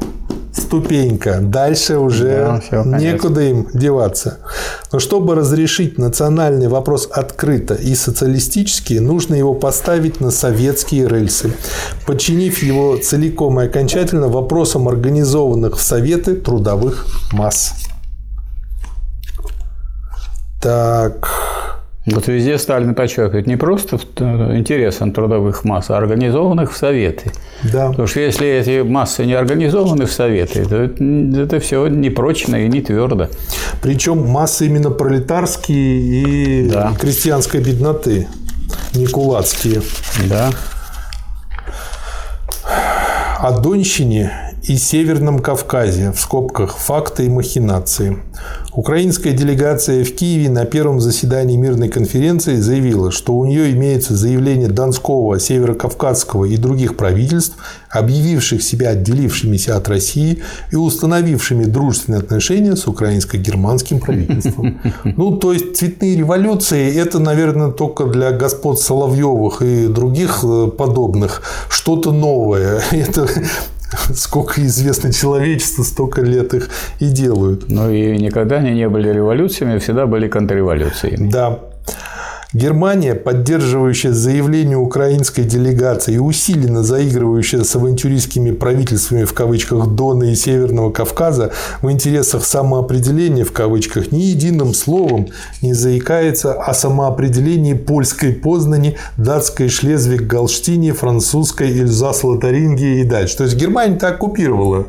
ступенька. Дальше уже да, все, некуда им деваться. Но чтобы разрешить национальный вопрос открыто и социалистически, нужно его поставить на советские рельсы, подчинив его целиком и окончательно вопросам организованных в Советы трудовых масс. Так. Вот везде Сталин подчеркивает не просто интересам трудовых масс, а организованных в Советы. Да. Потому что если эти массы не организованы в Советы, то это все непрочно и не твердо. Причем массы именно пролетарские и да. крестьянской бедноты, не кулацкие. Да. О Донщине и Северном Кавказе, в скобках «Факты и махинации». Украинская делегация в Киеве на первом заседании мирной конференции заявила, что у нее имеется заявление Донского, Северокавказского и других правительств, объявивших себя отделившимися от России и установившими дружественные отношения с украинско-германским правительством. Ну, то есть цветные революции – это, наверное, только для господ Соловьевых и других э, подобных что-то новое. [LAUGHS] Это [LAUGHS] сколько известно человечеству, столько лет их и делают. Ну и никогда они не были революциями, всегда были контрреволюциями. Да. Германия, поддерживающая заявление украинской делегации и усиленно заигрывающая с авантюристскими правительствами в кавычках Дона и Северного Кавказа в интересах самоопределения в кавычках ни единым словом не заикается о самоопределении польской Познани, датской Шлезвиг-Галштине, французской Эльзас-Лотарингии и дальше. То есть Германия-то оккупировала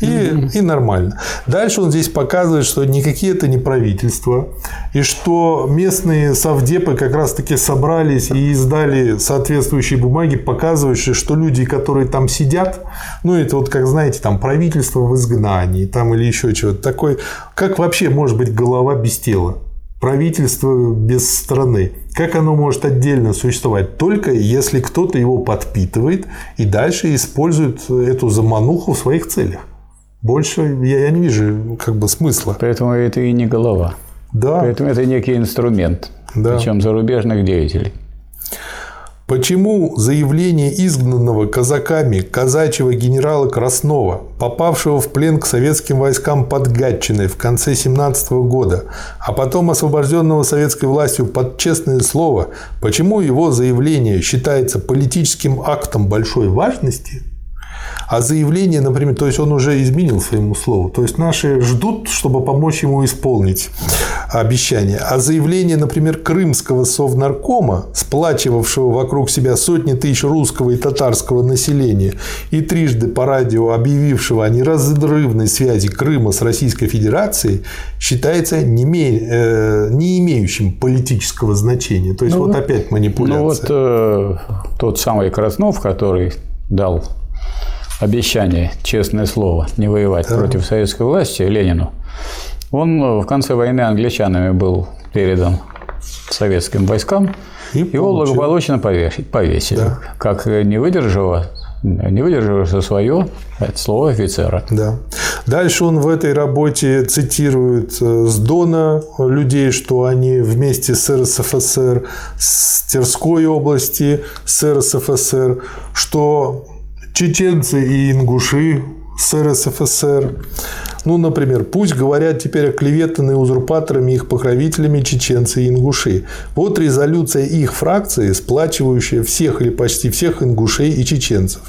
и, и нормально. Дальше он здесь показывает, что никакие это не правительства, и что местные совдепы как раз-таки собрались и издали соответствующие бумаги, показывающие, что люди, которые там сидят, ну, это вот, как знаете, там правительство в изгнании, там или еще чего-то такое. Как вообще может быть голова без тела? правительство без страны. Как оно может отдельно существовать? Только если кто-то его подпитывает и дальше использует эту замануху в своих целях. Больше я, я не вижу как бы смысла. Поэтому это и не голова. Да. Поэтому это некий инструмент, да. причем зарубежных деятелей. Почему заявление изгнанного казаками казачьего генерала Краснова, попавшего в плен к советским войскам под Гатчиной в конце 17 года, а потом освобожденного советской властью под честное слово, почему его заявление считается политическим актом большой важности – А заявление, например, то есть он уже изменил своему слову. То есть наши ждут, чтобы помочь ему исполнить обещание. А заявление, например, крымского совнаркома, сплачивавшего вокруг себя сотни тысяч русского и татарского населения и трижды по радио объявившего о неразрывной связи Крыма с Российской Федерацией, считается не, э, не имеющим политического значения. То есть ну, вот опять манипуляция. Ну вот э, тот самый Краснов, который дал обещание, честное слово, не воевать да. против советской власти Ленину, он в конце войны англичанами был передан советским войскам, и его благополучно повесили, да. как не выдержало не выдержавшего свое это слово офицера. Да. Дальше он в этой работе цитирует э, с Дона людей, что они вместе с РСФСР, с Терской области, с РСФСР, что чеченцы и ингуши с РСФСР, ну, например, пусть говорят теперь оклеветанные узурпаторами их покровителями чеченцы и ингуши. Вот резолюция их фракции, сплачивающая всех или почти всех ингушей и чеченцев.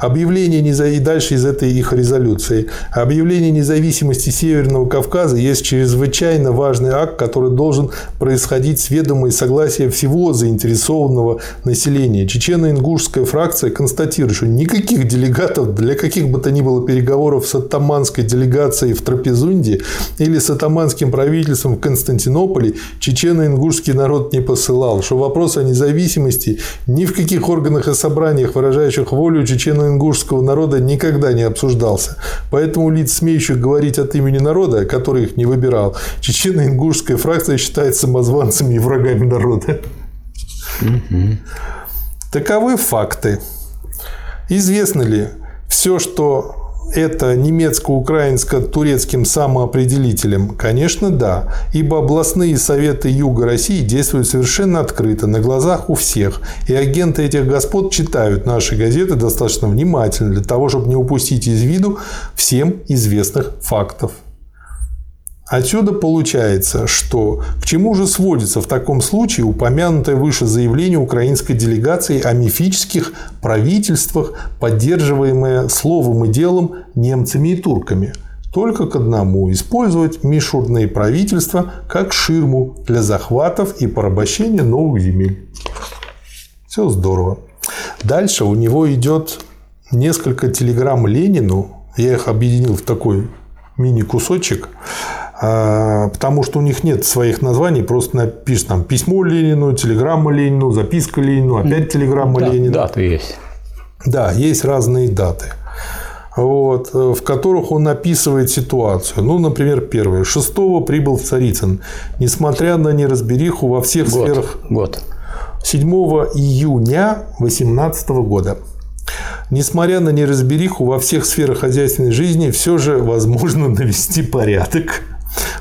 Объявление и дальше из этой их резолюции. Объявление независимости Северного Кавказа есть чрезвычайно важный акт, который должен происходить с ведома и согласия всего заинтересованного населения. Чечено-ингушская фракция констатирует, что никаких делегатов для каких бы то ни было переговоров с оттаманской делегацией операции в Трапезунде или с атаманским правительством в Константинополе чечено-ингушский народ не посылал, что вопрос о независимости ни в каких органах и собраниях, выражающих волю чечено-ингушского народа, никогда не обсуждался. Поэтому лиц, смеющих говорить от имени народа, который их не выбирал, чечено-ингушская фракция считает самозванцами и врагами народа. Таковы факты. Известно ли все, что это немецко-украинско-турецким самоопределителем? Конечно, да, ибо областные советы Юга России действуют совершенно открыто, на глазах у всех, и агенты этих господ читают наши газеты достаточно внимательно для того, чтобы не упустить из виду всем известных фактов. Отсюда получается, что к чему же сводится в таком случае упомянутое выше заявление украинской делегации о мифических правительствах, поддерживаемое словом и делом немцами и турками? Только к одному – использовать мишурные правительства как ширму для захватов и порабощения новых земель. Все здорово. Дальше у него идет несколько телеграмм Ленину. Я их объединил в такой мини-кусочек. А, потому что у них нет своих названий, просто напишешь там письмо Ленину, телеграмма Ленину, записка Ленину, опять телеграмма да, Ленину. Даты есть. Да, есть разные даты вот, в которых он описывает ситуацию. Ну, например, первое. Шестого прибыл в Царицын. Несмотря на неразбериху во всех год, сферах... Год. 7 июня 2018 года. Несмотря на неразбериху во всех сферах хозяйственной жизни, все же возможно навести порядок.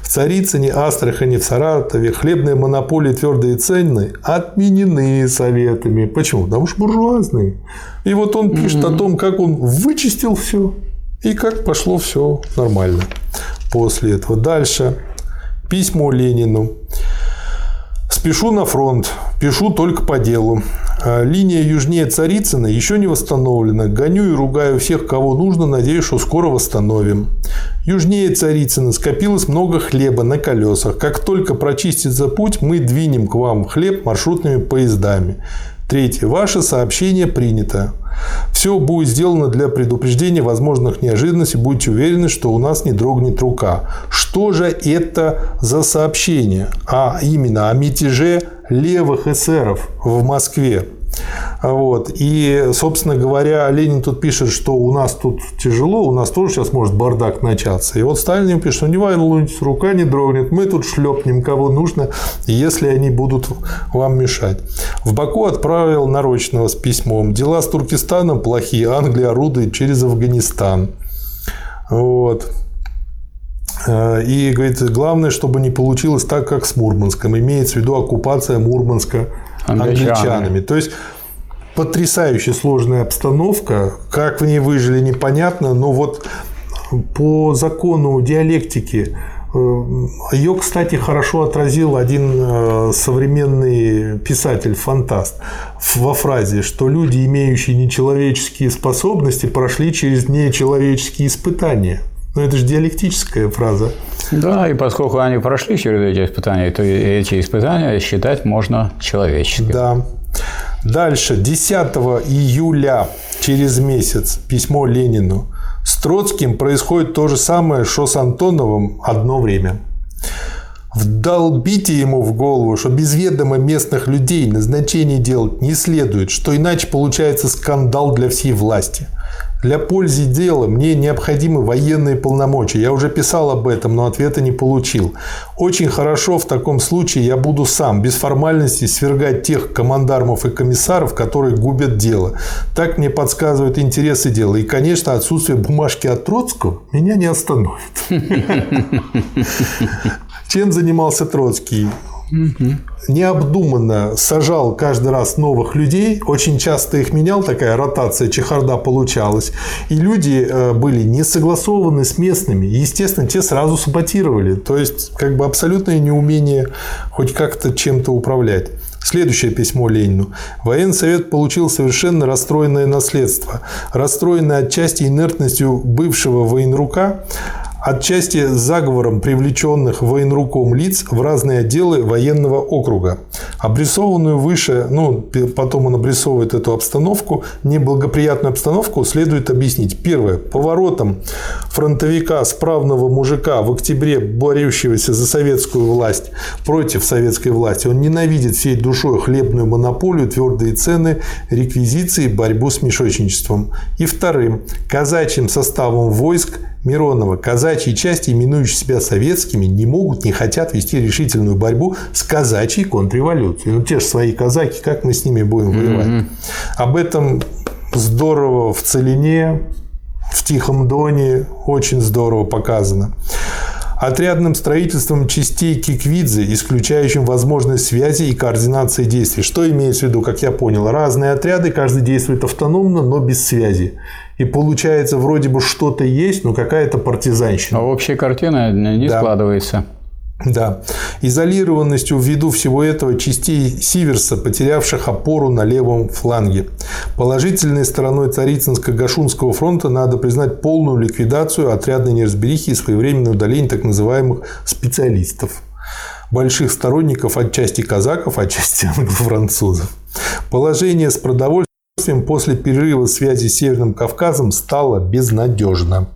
В Царицыне, Астрахани, в Саратове хлебные монополии твердые цены отменены советами. Почему? Потому что буржуазные. И вот он пишет mm-hmm. о том, как он вычистил все и как пошло все нормально после этого. Дальше. Письмо Ленину. Спешу на фронт, пишу только по делу. А линия южнее Царицына еще не восстановлена. Гоню и ругаю всех, кого нужно, надеюсь, что скоро восстановим. Южнее Царицына скопилось много хлеба на колесах. Как только прочистится путь, мы двинем к вам хлеб маршрутными поездами. Третье. Ваше сообщение принято. Все будет сделано для предупреждения возможных неожиданностей. Будьте уверены, что у нас не дрогнет рука. Что же это за сообщение? А именно о мятеже левых эсеров в Москве. Вот. И, собственно говоря, Ленин тут пишет, что у нас тут тяжело, у нас тоже сейчас может бардак начаться. И вот Сталин ему пишет, что не волнуйтесь, рука не дрогнет, мы тут шлепнем кого нужно, если они будут вам мешать. В Баку отправил Нарочного с письмом. Дела с Туркестаном плохие, Англия орудует через Афганистан. Вот. И говорит, главное, чтобы не получилось так, как с Мурманском. Имеется в виду оккупация Мурманска англичанами. англичанами. То есть потрясающе сложная обстановка. Как в ней выжили, непонятно. Но вот по закону диалектики Ее, кстати, хорошо отразил один э, современный писатель-фантаст во фразе, что люди, имеющие нечеловеческие способности, прошли через нечеловеческие испытания. Но это же диалектическая фраза. Да, и поскольку они прошли через эти испытания, то эти испытания считать можно человеческими. Да. Дальше, 10 июля, через месяц, письмо Ленину. С Троцким происходит то же самое, что с Антоновым одно время. Вдолбите ему в голову, что без ведома местных людей назначение делать не следует, что иначе получается скандал для всей власти – для пользы дела мне необходимы военные полномочия. Я уже писал об этом, но ответа не получил. Очень хорошо в таком случае я буду сам, без формальности, свергать тех командармов и комиссаров, которые губят дело. Так мне подсказывают интересы дела. И, конечно, отсутствие бумажки от Троцкого меня не остановит. [LAUGHS] Чем занимался Троцкий? Необдуманно сажал каждый раз новых людей, очень часто их менял, такая ротация, чехарда получалась, и люди э, были не согласованы с местными, и, естественно, те сразу саботировали, то есть как бы абсолютное неумение хоть как-то чем-то управлять. Следующее письмо Ленину. Военный совет получил совершенно расстроенное наследство. Расстроенное отчасти инертностью бывшего военрука, отчасти заговором привлеченных военруком лиц в разные отделы военного округа. Обрисованную выше, ну, потом он обрисовывает эту обстановку, неблагоприятную обстановку следует объяснить. Первое. Поворотом фронтовика, справного мужика в октябре, борющегося за советскую власть против советской власти, он ненавидит всей душой хлебную монополию, твердые цены, реквизиции, борьбу с мешочничеством. И вторым. Казачьим составом войск Миронова, казачьи части, именующие себя советскими, не могут, не хотят вести решительную борьбу с казачьей контрреволюцией. Ну, те же свои казаки, как мы с ними будем воевать? Mm-hmm. Об этом здорово в Целине, в Тихом Доне очень здорово показано отрядным строительством частей Киквидзе, исключающим возможность связи и координации действий. Что имеется в виду, как я понял? Разные отряды, каждый действует автономно, но без связи. И получается, вроде бы что-то есть, но какая-то партизанщина. А общая картина не да. складывается. Да. Изолированностью ввиду всего этого частей Сиверса, потерявших опору на левом фланге. Положительной стороной Царицынско-Гашунского фронта надо признать полную ликвидацию отрядной неразберихи и своевременное удаление так называемых специалистов больших сторонников отчасти казаков, отчасти [LAUGHS] французов. Положение с продовольствием после перерыва связи с Северным Кавказом стало безнадежно.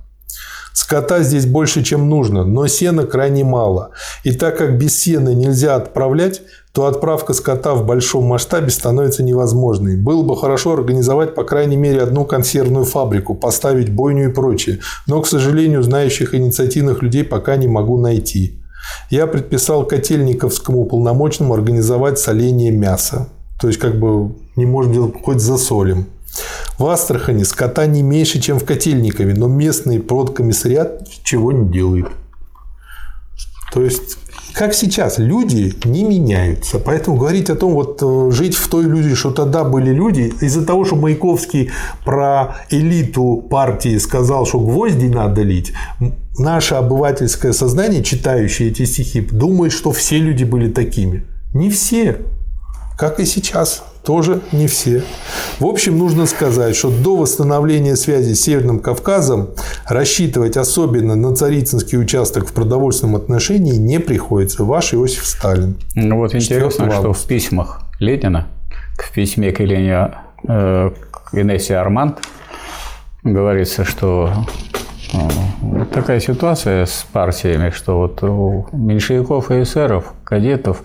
Скота здесь больше, чем нужно, но сена крайне мало. И так как без сена нельзя отправлять, то отправка скота в большом масштабе становится невозможной. Было бы хорошо организовать, по крайней мере, одну консервную фабрику, поставить бойню и прочее. Но, к сожалению, знающих инициативных людей пока не могу найти. Я предписал Котельниковскому уполномоченному организовать соление мяса. То есть, как бы не можем делать хоть засолим. В Астрахани скота не меньше, чем в Котельникове, но местный продкомиссариат чего не делает. То есть, как сейчас, люди не меняются. Поэтому говорить о том, вот э, жить в той иллюзии, что тогда были люди, из-за того, что Маяковский про элиту партии сказал, что гвозди надо лить, наше обывательское сознание, читающее эти стихи, думает, что все люди были такими. Не все. Как и сейчас тоже не все. В общем, нужно сказать, что до восстановления связи с Северным Кавказом рассчитывать особенно на царицынский участок в продовольственном отношении не приходится. Ваш Иосиф Сталин. Ну вот интересно, что в письмах Ленина, в письме к Елене э, к Инессе Арманд говорится, что э, вот такая ситуация с партиями, что вот у меньшевиков и эсеров, кадетов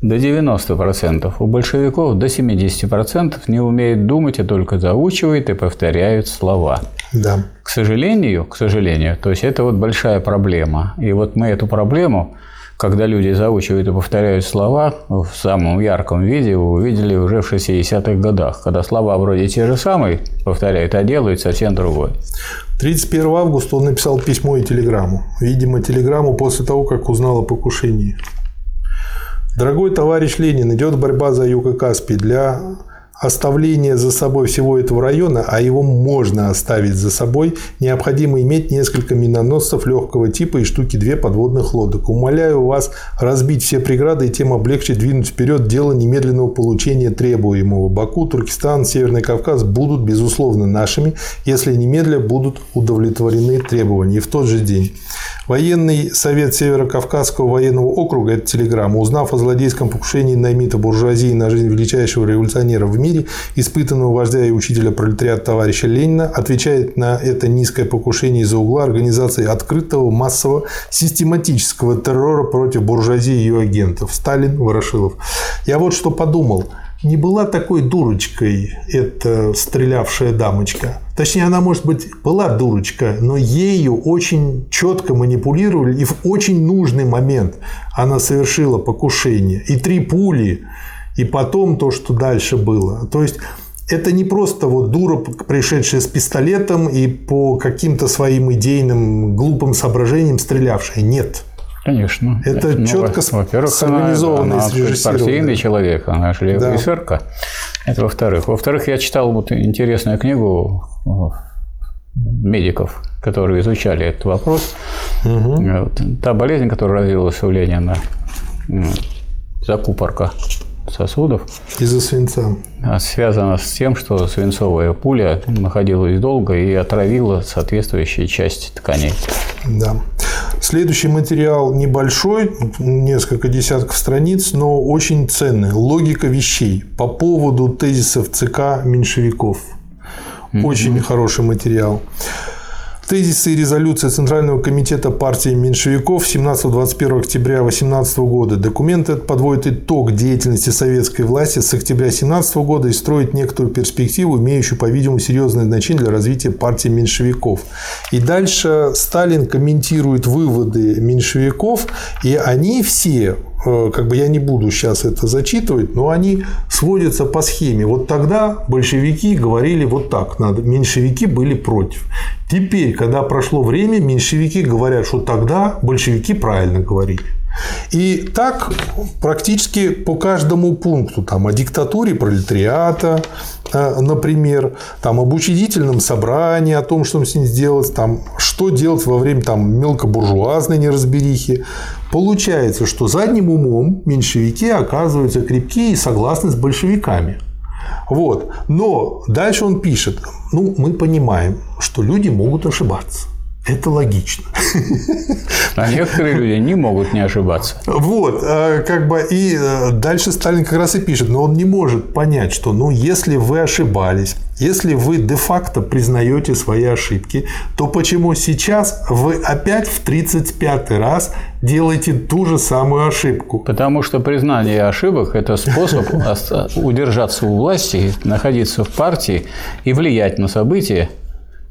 до 90%, у большевиков до 70% не умеют думать, а только заучивают и повторяют слова. Да. К сожалению, к сожалению, то есть это вот большая проблема. И вот мы эту проблему, когда люди заучивают и повторяют слова в самом ярком виде, увидели уже в 60-х годах, когда слова вроде те же самые повторяют, а делают совсем другое. 31 августа он написал письмо и телеграмму. Видимо, телеграмму после того, как узнал о покушении. Дорогой товарищ Ленин, идет борьба за юг и Каспий. Для оставления за собой всего этого района, а его можно оставить за собой, необходимо иметь несколько миноносцев легкого типа и штуки две подводных лодок. Умоляю вас разбить все преграды и тем облегчить двинуть вперед дело немедленного получения требуемого. Баку, Туркестан, Северный Кавказ будут, безусловно, нашими, если немедля будут удовлетворены требования. И в тот же день Военный совет Северо-Кавказского военного округа, это телеграмма, узнав о злодейском покушении наймита буржуазии на жизнь величайшего революционера в мире, испытанного вождя и учителя пролетариата товарища Ленина, отвечает на это низкое покушение из-за угла организации открытого массового систематического террора против буржуазии и ее агентов. Сталин, Ворошилов. Я вот что подумал – не была такой дурочкой эта стрелявшая дамочка. Точнее, она, может быть, была дурочка, но ею очень четко манипулировали, и в очень нужный момент она совершила покушение. И три пули, и потом то, что дальше было. То есть, это не просто вот дура, пришедшая с пистолетом и по каким-то своим идейным глупым соображениям стрелявшая. Нет. Конечно. Это ну, четко во-первых, сорганизованный, она, она партийный человек, она же да. Это во-вторых. Во-вторых, я читал вот интересную книгу медиков, которые изучали этот вопрос. Угу. Та болезнь, которая развилась у Ленина, закупорка сосудов. Из-за свинца. Связана с тем, что свинцовая пуля находилась долго и отравила соответствующие части тканей. Да. Следующий материал небольшой, несколько десятков страниц, но очень ценный. Логика вещей по поводу тезисов ЦК меньшевиков. Очень mm-hmm. хороший материал. Тезисы и резолюция Центрального комитета партии меньшевиков 17-21 октября 18 года. Документ этот подводит итог деятельности советской власти с октября 17 года и строит некоторую перспективу, имеющую, по-видимому, серьезное значение для развития партии меньшевиков. И дальше Сталин комментирует выводы меньшевиков, и они все как бы я не буду сейчас это зачитывать, но они сводятся по схеме. Вот тогда большевики говорили вот так, надо, меньшевики были против. Теперь, когда прошло время, меньшевики говорят, что тогда большевики правильно говорили. И так практически по каждому пункту, там, о диктатуре пролетариата, э, например, там, об учредительном собрании, о том, что с ним сделать, там, что делать во время там, мелкобуржуазной неразберихи. Получается, что задним умом меньшевики оказываются крепкие и согласны с большевиками. Вот. Но дальше он пишет, ну, мы понимаем, что люди могут ошибаться. Это логично. А некоторые люди не могут не ошибаться. Вот, э, как бы и э, дальше Сталин как раз и пишет, но он не может понять, что, ну, если вы ошибались, если вы де-факто признаете свои ошибки, то почему сейчас вы опять в 35 раз делаете ту же самую ошибку? Потому что признание ошибок – это способ [LAUGHS] удержаться у власти, находиться в партии и влиять на события,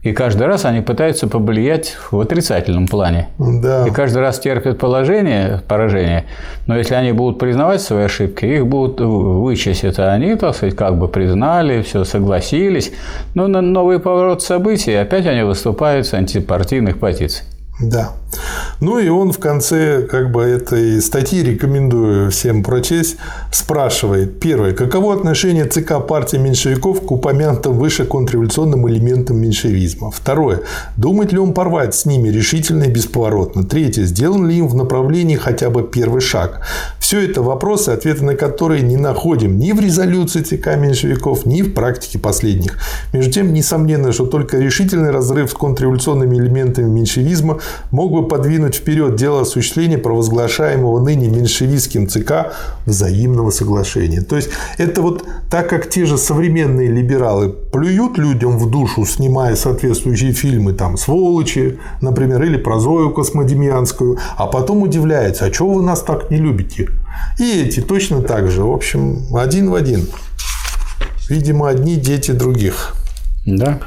и каждый раз они пытаются повлиять в отрицательном плане. Да. И каждый раз терпят положение, поражение. Но если они будут признавать свои ошибки, их будут вычесть. А они, так сказать, как бы признали, все согласились. Но на новый поворот событий опять они выступают с антипартийных позиций. Да. Ну и он в конце как бы этой статьи, рекомендую всем прочесть, спрашивает. Первое. Каково отношение ЦК партии меньшевиков к упомянутым выше контрреволюционным элементам меньшевизма? Второе. Думает ли он порвать с ними решительно и бесповоротно? Третье. Сделан ли им в направлении хотя бы первый шаг? Все это вопросы, ответы на которые не находим ни в резолюции ЦК меньшевиков, ни в практике последних. Между тем, несомненно, что только решительный разрыв с контрреволюционными элементами меньшевизма мог бы подвинуть вперед дело осуществления провозглашаемого ныне меньшевистским ЦК взаимного соглашения. То есть, это вот так как те же современные либералы плюют людям в душу, снимая соответствующие фильмы, там, «Сволочи», например, или про Зою Космодемьянскую, а потом удивляются, а чего вы нас так не любите? И эти точно так же. В общем, один в один. Видимо, одни дети других. Да.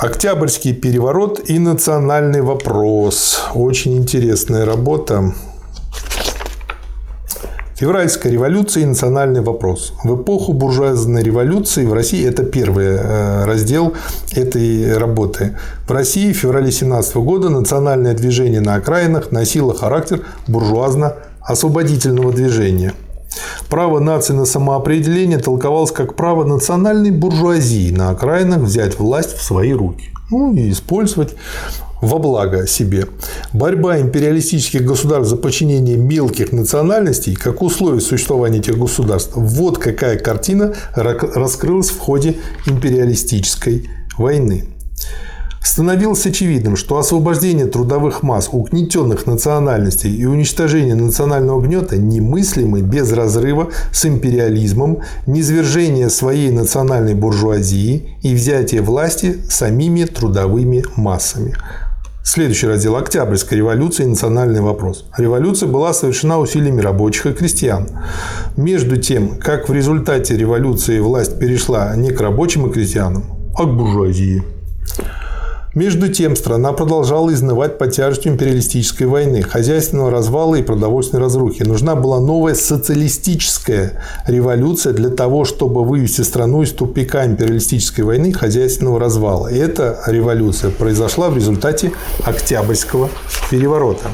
Октябрьский переворот и национальный вопрос. Очень интересная работа. Февральская революция и национальный вопрос. В эпоху буржуазной революции в России это первый э, раздел этой работы. В России в феврале 17 года национальное движение на окраинах носило характер буржуазно-освободительного движения. Право нации на самоопределение толковалось как право национальной буржуазии на окраинах взять власть в свои руки. Ну и использовать во благо себе. Борьба империалистических государств за подчинение мелких национальностей как условие существования этих государств. Вот какая картина раскрылась в ходе империалистической войны. Становилось очевидным, что освобождение трудовых масс угнетенных национальностей и уничтожение национального гнета немыслимы без разрыва с империализмом, низвержение своей национальной буржуазии и взятие власти самими трудовыми массами. Следующий раздел – Октябрьская революция и национальный вопрос. Революция была совершена усилиями рабочих и крестьян. Между тем, как в результате революции власть перешла не к рабочим и крестьянам, а к буржуазии. Между тем, страна продолжала изнывать под тяжестью империалистической войны, хозяйственного развала и продовольственной разрухи. Нужна была новая социалистическая революция для того, чтобы вывести страну из тупика империалистической войны и хозяйственного развала. И эта революция произошла в результате Октябрьского переворота.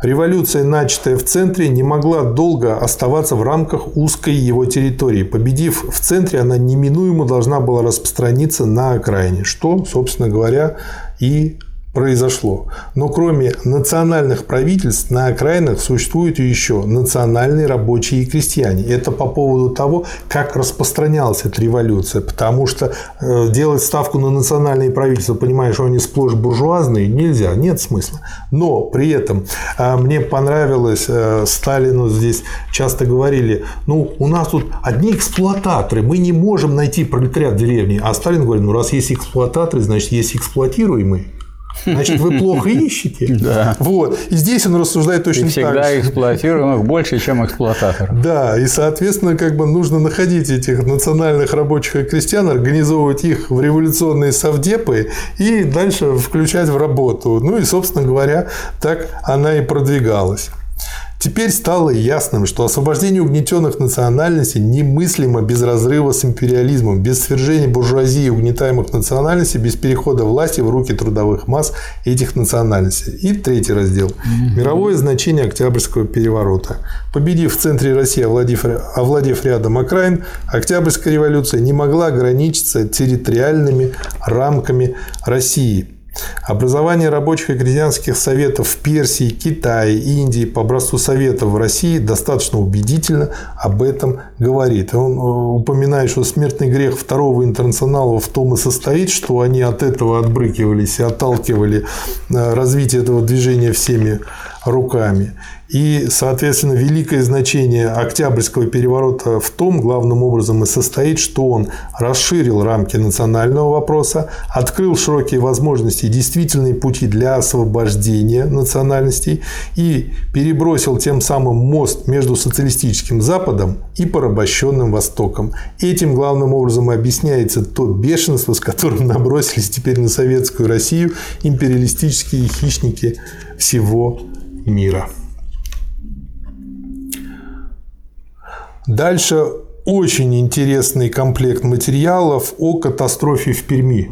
Революция, начатая в центре, не могла долго оставаться в рамках узкой его территории. Победив в центре, она неминуемо должна была распространиться на окраине, что, собственно говоря, и произошло. Но кроме национальных правительств на окраинах существуют еще национальные рабочие и крестьяне. Это по поводу того, как распространялась эта революция. Потому что э, делать ставку на национальные правительства, понимая, что они сплошь буржуазные, нельзя, нет смысла. Но при этом э, мне понравилось, э, Сталину здесь часто говорили, ну, у нас тут одни эксплуататоры, мы не можем найти пролетариат в деревне. А Сталин говорит, ну, раз есть эксплуататоры, значит, есть эксплуатируемые. Значит, вы плохо ищете. [LAUGHS] Да. Вот. И здесь он рассуждает точно и всегда так же. эксплуатируемых больше, чем эксплуататоров. [LAUGHS] Да, и, соответственно, как бы нужно находить этих национальных рабочих и крестьян, организовывать их в революционные совдепы и дальше включать в работу. Ну и, собственно говоря, так она и продвигалась. Теперь стало ясным, что освобождение угнетенных национальностей немыслимо без разрыва с империализмом, без свержения буржуазии угнетаемых национальностей, без перехода власти в руки трудовых масс этих национальностей. И третий раздел. Мировое значение Октябрьского переворота. Победив в центре России, овладев, овладев рядом окраин, Октябрьская революция не могла ограничиться территориальными рамками России – Образование рабочих и крестьянских советов в Персии, Китае, Индии по образцу советов в России достаточно убедительно об этом говорит. Он э, упоминает, что смертный грех второго интернационала в том и состоит, что они от этого отбрыкивались и отталкивали э, развитие этого движения всеми руками. И, соответственно, великое значение Октябрьского переворота в том, главным образом, и состоит, что он расширил рамки национального вопроса, открыл широкие возможности и действительные пути для освобождения национальностей и перебросил тем самым мост между социалистическим Западом и порабощенным Востоком. Этим главным образом и объясняется то бешенство, с которым набросились теперь на советскую Россию империалистические хищники всего мира. Дальше очень интересный комплект материалов о катастрофе в Перми.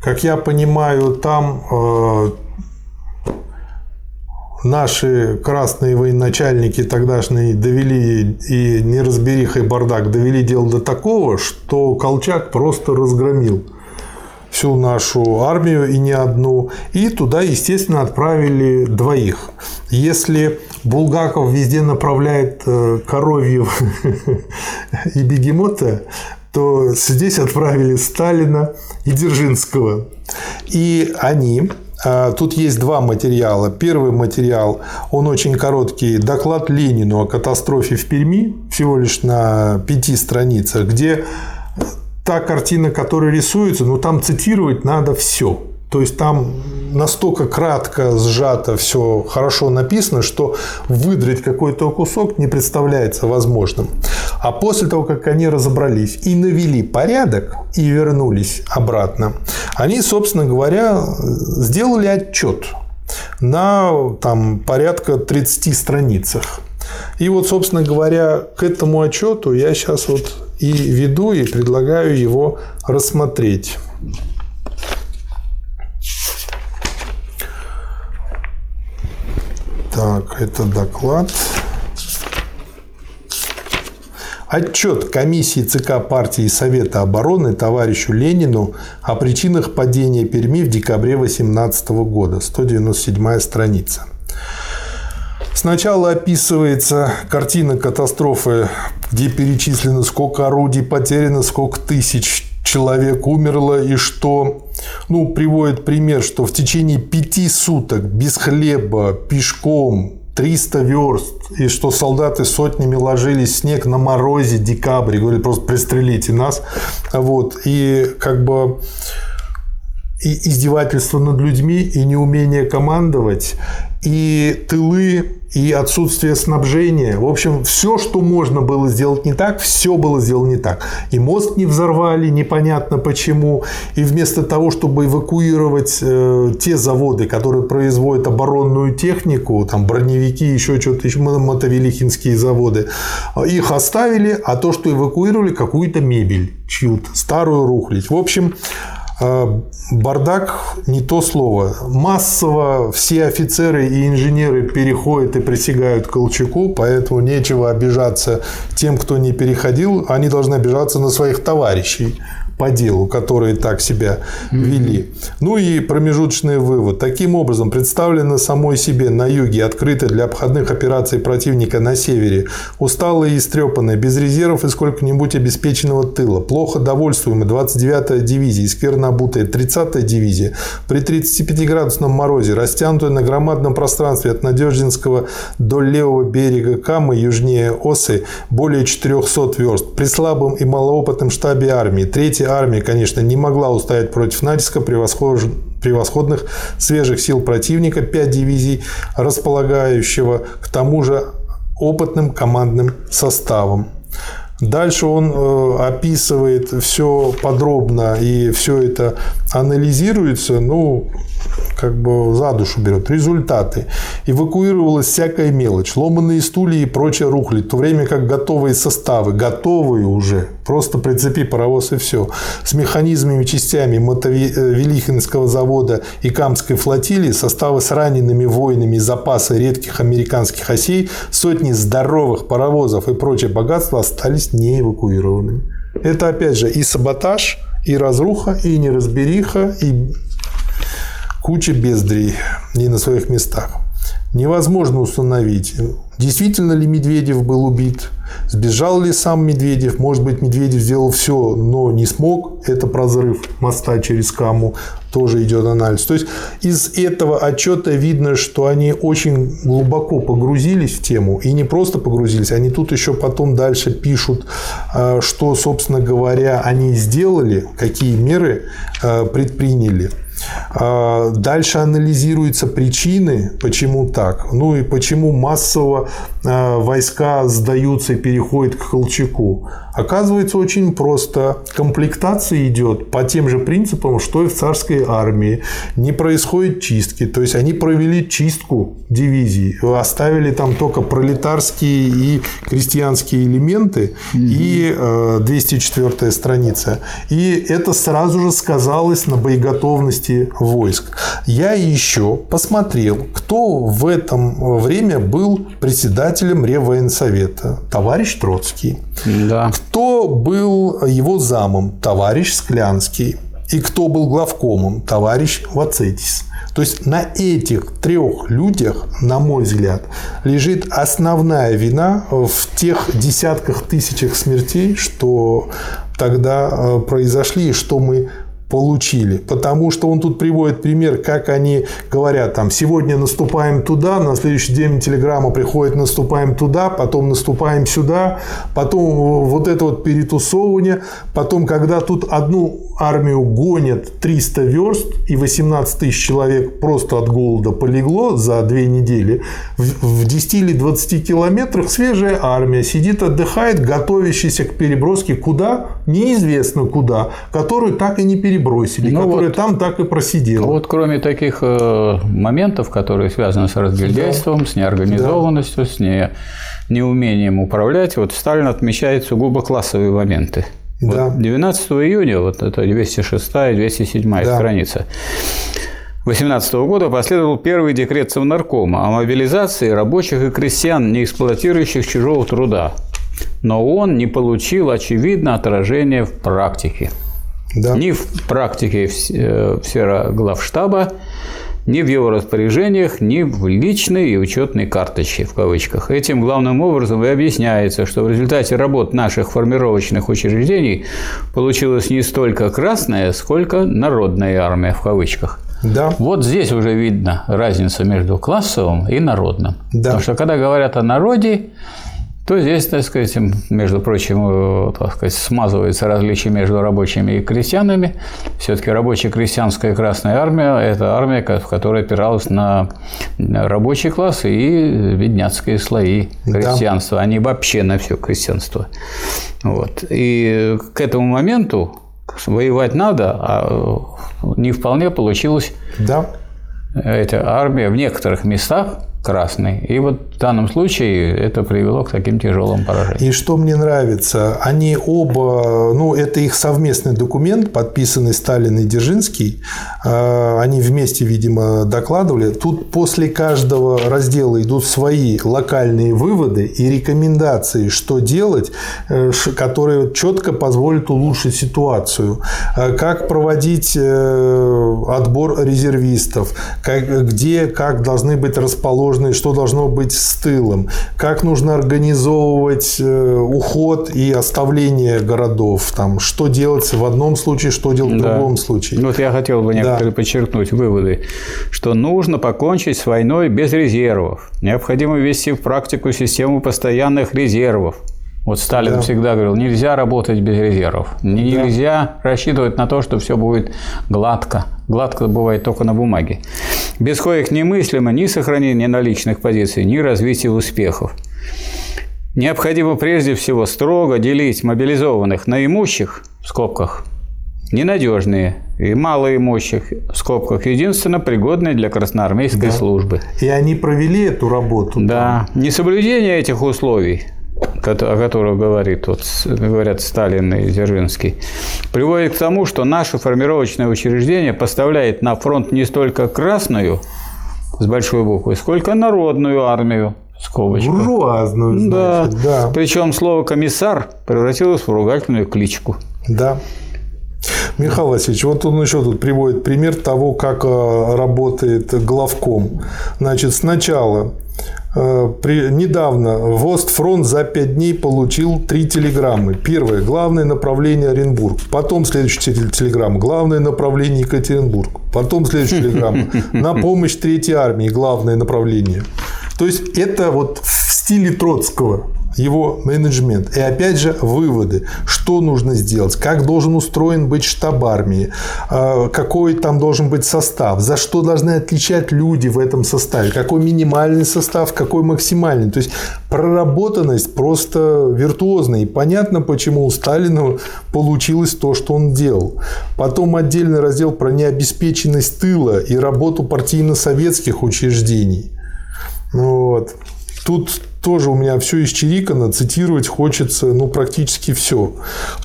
Как я понимаю, там э, наши красные военачальники тогдашние довели и неразбериха и бардак довели дело до такого, что Колчак просто разгромил всю нашу армию и не одну. И туда, естественно, отправили двоих. Если Булгаков везде направляет э, коровьев [LAUGHS] и бегемота, то здесь отправили Сталина и Дзержинского. И они а, Тут есть два материала. Первый материал, он очень короткий, доклад Ленину о катастрофе в Перми, всего лишь на пяти страницах, где та картина, которая рисуется, ну там цитировать надо все. То есть там настолько кратко, сжато все хорошо написано, что выдрать какой-то кусок не представляется возможным. А после того, как они разобрались и навели порядок и вернулись обратно, они, собственно говоря, сделали отчет на там, порядка 30 страницах. И вот, собственно говоря, к этому отчету я сейчас вот и веду, и предлагаю его рассмотреть. Так, это доклад. Отчет комиссии ЦК партии и Совета обороны товарищу Ленину о причинах падения Перми в декабре 18 года. 197 страница. Сначала описывается картина катастрофы, где перечислено, сколько орудий потеряно, сколько тысяч человек умерло, и что, ну, приводит пример, что в течение пяти суток без хлеба, пешком, 300 верст, и что солдаты сотнями ложились в снег на морозе, декабре, говорит, просто пристрелите нас. Вот. И как бы и издевательство над людьми, и неумение командовать, и тылы, и отсутствие снабжения. В общем, все, что можно было сделать не так, все было сделано не так. И мост не взорвали, непонятно почему. И вместо того, чтобы эвакуировать э, те заводы, которые производят оборонную технику, там броневики, еще что-то, еще мотовелихинские заводы, их оставили, а то, что эвакуировали, какую-то мебель чью-то, старую рухлить. В общем, бардак не то слово. Массово все офицеры и инженеры переходят и присягают Колчаку, поэтому нечего обижаться тем, кто не переходил. Они должны обижаться на своих товарищей по делу, которые так себя вели. Mm-hmm. Ну и промежуточный вывод. Таким образом, представлено самой себе на юге, открыто для обходных операций противника на севере, усталые и истрепанные, без резервов и сколько-нибудь обеспеченного тыла, плохо довольствуемая 29-я дивизия и скверно обутая 30-я дивизия, при 35-градусном морозе, растянутая на громадном пространстве от Надеждинского до левого берега Камы, южнее Осы, более 400 верст, при слабом и малоопытном штабе армии, 3 армия, конечно, не могла устоять против натиска превосходных свежих сил противника, 5 дивизий, располагающего к тому же опытным командным составом. Дальше он э, описывает все подробно и все это анализируется, ну, как бы за душу берет. Результаты. Эвакуировалась всякая мелочь, ломанные стулья и прочее рухли, в то время как готовые составы, готовые уже, просто прицепи паровоз и все, с механизмами, частями Мотовелихинского завода и Камской флотилии, составы с ранеными воинами, запасы редких американских осей, сотни здоровых паровозов и прочее богатство остались не эвакуированными. Это опять же и саботаж, и разруха, и неразбериха, и куча бездрей не на своих местах. Невозможно установить, действительно ли Медведев был убит, сбежал ли сам Медведев. Может быть, Медведев сделал все, но не смог. Это прозрыв моста через Каму. Тоже идет анализ. То есть из этого отчета видно, что они очень глубоко погрузились в тему. И не просто погрузились, они тут еще потом дальше пишут, а, что, собственно говоря, они сделали, какие меры а, предприняли. А, дальше анализируются причины, почему так. Ну и почему массово а, войска сдаются и переходят к Колчаку. Оказывается, очень просто. Комплектация идет по тем же принципам, что и в царской армии. Не происходит чистки. То есть они провели чистку дивизий. Оставили там только пролетарские и крестьянские элементы. Угу. И 204 э, страница. И это сразу же сказалось на боеготовности войск. Я еще посмотрел, кто в этом время был председателем Реввоенсовета. Товарищ Троцкий. Да. Кто был его замом? Товарищ Склянский. И кто был главкомом? Товарищ Вацетис. То есть на этих трех людях, на мой взгляд, лежит основная вина в тех десятках тысячах смертей, что тогда э, произошли, и что мы получили. Потому что он тут приводит пример, как они говорят, там, сегодня наступаем туда, на следующий день телеграмма приходит, наступаем туда, потом наступаем сюда, потом вот это вот перетусовывание, потом, когда тут одну армию гонят 300 верст и 18 тысяч человек просто от голода полегло за две недели, в 10 или 20 километрах свежая армия сидит, отдыхает, готовящаяся к переброске куда? Неизвестно куда, которую так и не перебросили перебросили, ну которая вот, там так и просидела. Вот кроме таких э, моментов, которые связаны с разгильдяйством, да. с неорганизованностью, да. с не, неумением управлять, вот Сталин отмечает сугубо классовые моменты. Да. Вот 12 июня, вот это 206 и 207 да. страница. 2018 года последовал первый декрет Совнаркома о мобилизации рабочих и крестьян, не эксплуатирующих чужого труда но он не получил, очевидно, отражения в практике. Да. Ни в практике всего главштаба, ни в его распоряжениях, ни в личной и учетной карточке, в кавычках. Этим главным образом и объясняется, что в результате работ наших формировочных учреждений получилась не столько красная, сколько народная армия, в кавычках. Да. Вот здесь уже видно разница между классовым и народным. Да. Потому что когда говорят о народе, то здесь, так сказать, между прочим, э, так сказать, смазывается различие между рабочими и крестьянами. Все-таки рабочая крестьянская Красная Армия – это армия, в которой опиралась на рабочий класс и бедняцкие слои крестьянства, да. а вообще на все крестьянство. Вот. И к этому моменту воевать надо, а не вполне получилось. Да. Эта армия в некоторых местах красный. И вот в данном случае это привело к таким тяжелым поражениям. И что мне нравится, они оба, ну, это их совместный документ, подписанный Сталин и Дзержинский, а, они вместе, видимо, докладывали. Тут после каждого раздела идут свои локальные выводы и рекомендации, что делать, э, которые четко позволят улучшить ситуацию. А как проводить э, отбор резервистов, как, где, как должны быть расположены, что должно быть с тылом, как нужно организовывать э, уход и оставление городов, там, что делать в одном случае, что делать в да. другом случае. Вот я хотел бы некоторые да. подчеркнуть выводы, что нужно покончить с войной без резервов. Необходимо ввести в практику систему постоянных резервов. Вот Сталин да. всегда говорил, нельзя работать без резервов. Нельзя да. рассчитывать на то, что все будет гладко. Гладко бывает только на бумаге. Без коих немыслимо ни сохранение наличных позиций, ни развитие успехов. Необходимо прежде всего строго делить мобилизованных на имущих, в скобках, ненадежные и малоимущих, в скобках, единственно пригодные для красноармейской да. службы. И они провели эту работу. Да. Там. Несоблюдение этих условий о которых говорит, вот, говорят Сталин и Дзержинский, приводит к тому, что наше формировочное учреждение поставляет на фронт не столько красную, с большой буквы, сколько народную армию, скобочка. Буржуазную, значит, да. да. Причем слово «комиссар» превратилось в ругательную кличку. Да. Михаил Васильевич, вот он еще тут приводит пример того, как э, работает главком. Значит, сначала при, недавно Востфронт за пять дней получил три телеграммы. Первое – главное направление Оренбург. Потом следующая телеграмма – главное направление Екатеринбург. Потом следующая телеграмма [LAUGHS] – на помощь Третьей армии, главное направление. То есть, это вот в стиле Троцкого его менеджмент. И опять же выводы, что нужно сделать, как должен устроен быть штаб армии, а, какой там должен быть состав, за что должны отличать люди в этом составе, какой минимальный состав, какой максимальный. То есть проработанность просто виртуозная. И понятно, почему у Сталина получилось то, что он делал. Потом отдельный раздел про необеспеченность тыла и работу партийно-советских учреждений. Вот. Тут тоже у меня все исчерикано, цитировать хочется ну, практически все.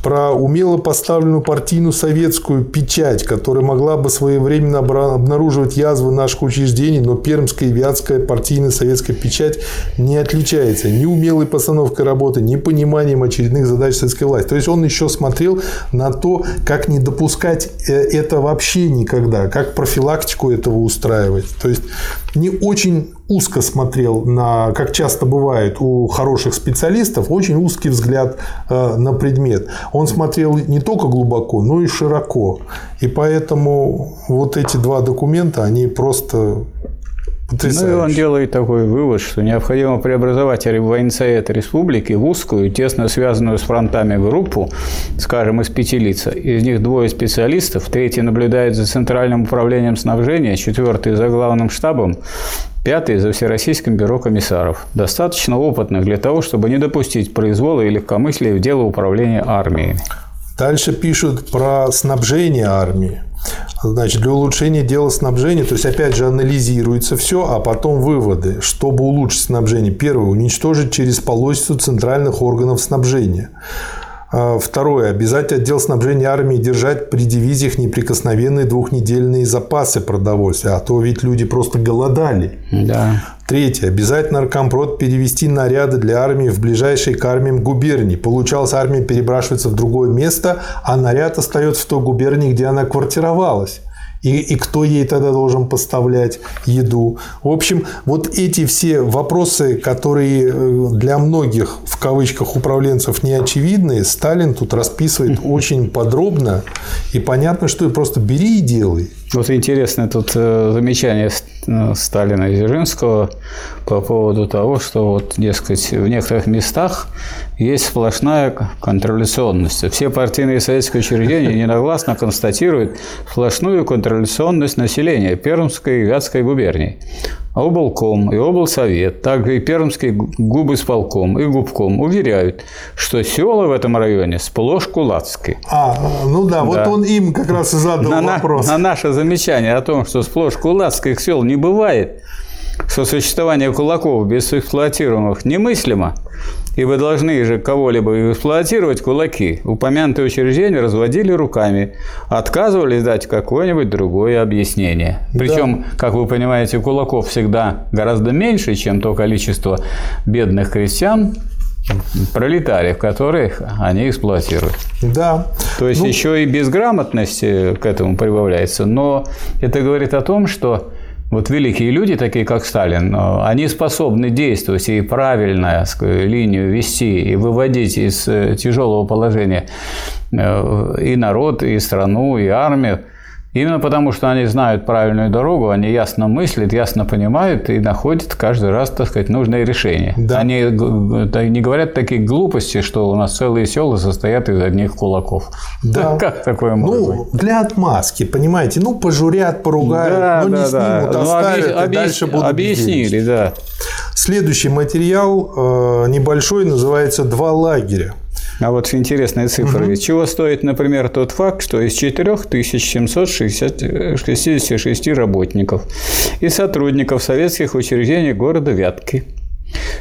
Про умело поставленную партийную советскую печать, которая могла бы своевременно обнаруживать язвы наших учреждений, но пермская и вятская партийная советская печать не отличается ни умелой постановкой работы, ни пониманием очередных задач советской власти. То есть он еще смотрел на то, как не допускать э, это вообще никогда, как профилактику этого устраивать. То есть не очень узко смотрел на, как часто бывает у хороших специалистов, очень узкий взгляд э, на предмет. Он смотрел не только глубоко, но и широко. И поэтому вот эти два документа, они просто Потрясающе. Ну и он делает такой вывод, что необходимо преобразовать военсовет республики в узкую, тесно связанную с фронтами группу, скажем, из пяти лиц. Из них двое специалистов, третий наблюдает за Центральным управлением снабжения, четвертый за главным штабом, пятый за Всероссийским бюро комиссаров. Достаточно опытных для того, чтобы не допустить произвола и легкомыслия в дело управления армией. Дальше пишут про снабжение армии. Значит, для улучшения дела снабжения, то есть, опять же, анализируется все, а потом выводы. Чтобы улучшить снабжение, первое, уничтожить через полосицу центральных органов снабжения. А, второе. Обязать отдел снабжения армии держать при дивизиях неприкосновенные двухнедельные запасы продовольствия, а то ведь люди просто голодали. Да. Третье. Обязательно Аркомпрод перевести наряды для армии в ближайшие к армиям губернии. Получалось, армия перебрашивается в другое место, а наряд остается в той губернии, где она квартировалась и, и кто ей тогда должен поставлять еду. В общем, вот эти все вопросы, которые э, для многих, в кавычках, управленцев не очевидны, Сталин тут расписывает очень подробно, и понятно, что просто бери и делай. Вот интересно тут э, замечание э, Сталина и Дзержинского по поводу того, что вот, дескать, в некоторых местах есть сплошная контрреволюционность. Все партийные советские учреждения ненагласно констатируют сплошную контрреволюционность населения Пермской и Вятской губерний. Облком и облсовет, также и Пермский губысполком и губком уверяют, что села в этом районе сплошь кулацкие. А, ну да, да. вот он им как раз и задал на, вопрос. На, на наше замечание о том, что сплошь кулацких сел не бывает, что существование кулаков без эксплуатируемых немыслимо – и вы должны же кого-либо эксплуатировать кулаки. Упомянутые учреждения разводили руками, отказывались дать какое-нибудь другое объяснение. Причем, да. как вы понимаете, кулаков всегда гораздо меньше, чем то количество бедных крестьян, пролетариев, которых они эксплуатируют. Да. То есть ну... еще и безграмотность к этому прибавляется. Но это говорит о том, что вот великие люди, такие как Сталин, э, они способны действовать и правильно линию вести и выводить из э, тяжелого положения э, и народ, и страну, и армию. Именно потому, что они знают правильную дорогу, они ясно мыслят, ясно понимают и находят каждый раз, так сказать, нужное решение. Да. Они не говорят такие глупости, что у нас целые села состоят из одних кулаков. Да. [LAUGHS] Как такое может ну, быть? Для отмазки, понимаете, ну, пожурят, поругают, да, но да, не снимут, да. оставят, ну, объяс... и дальше будут Объяснили, да. Следующий материал э, небольшой, называется «Два лагеря». А вот интересная цифра. Угу. Чего стоит, например, тот факт, что из 4766 работников и сотрудников советских учреждений города Вятки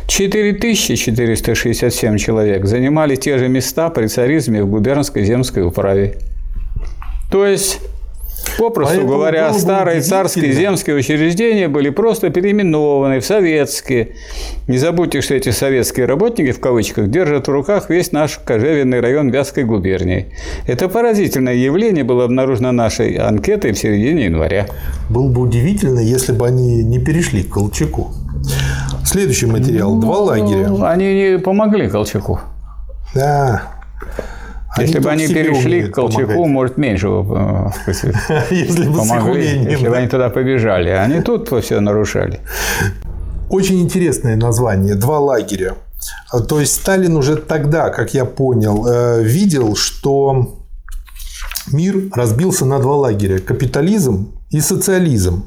4467 человек занимали те же места при царизме в губернской земской управе. То есть Попросту Поэтому говоря, старые царские земские учреждения были просто переименованы в советские. Не забудьте, что эти советские работники, в кавычках, держат в руках весь наш кожевенный район Вятской губернии. Это поразительное явление было обнаружено нашей анкетой в середине января. Было бы удивительно, если бы они не перешли к Колчаку. Следующий материал. Два ну, лагеря. Они не помогли Колчаку. Да. Они если бы они перешли к Колчаку, помогать. может, меньше э, [LAUGHS] если бы помогли, если бы они туда побежали. Они тут все нарушали. Очень интересное название «Два лагеря». То есть Сталин уже тогда, как я понял, э, видел, что мир разбился на два лагеря – капитализм и социализм.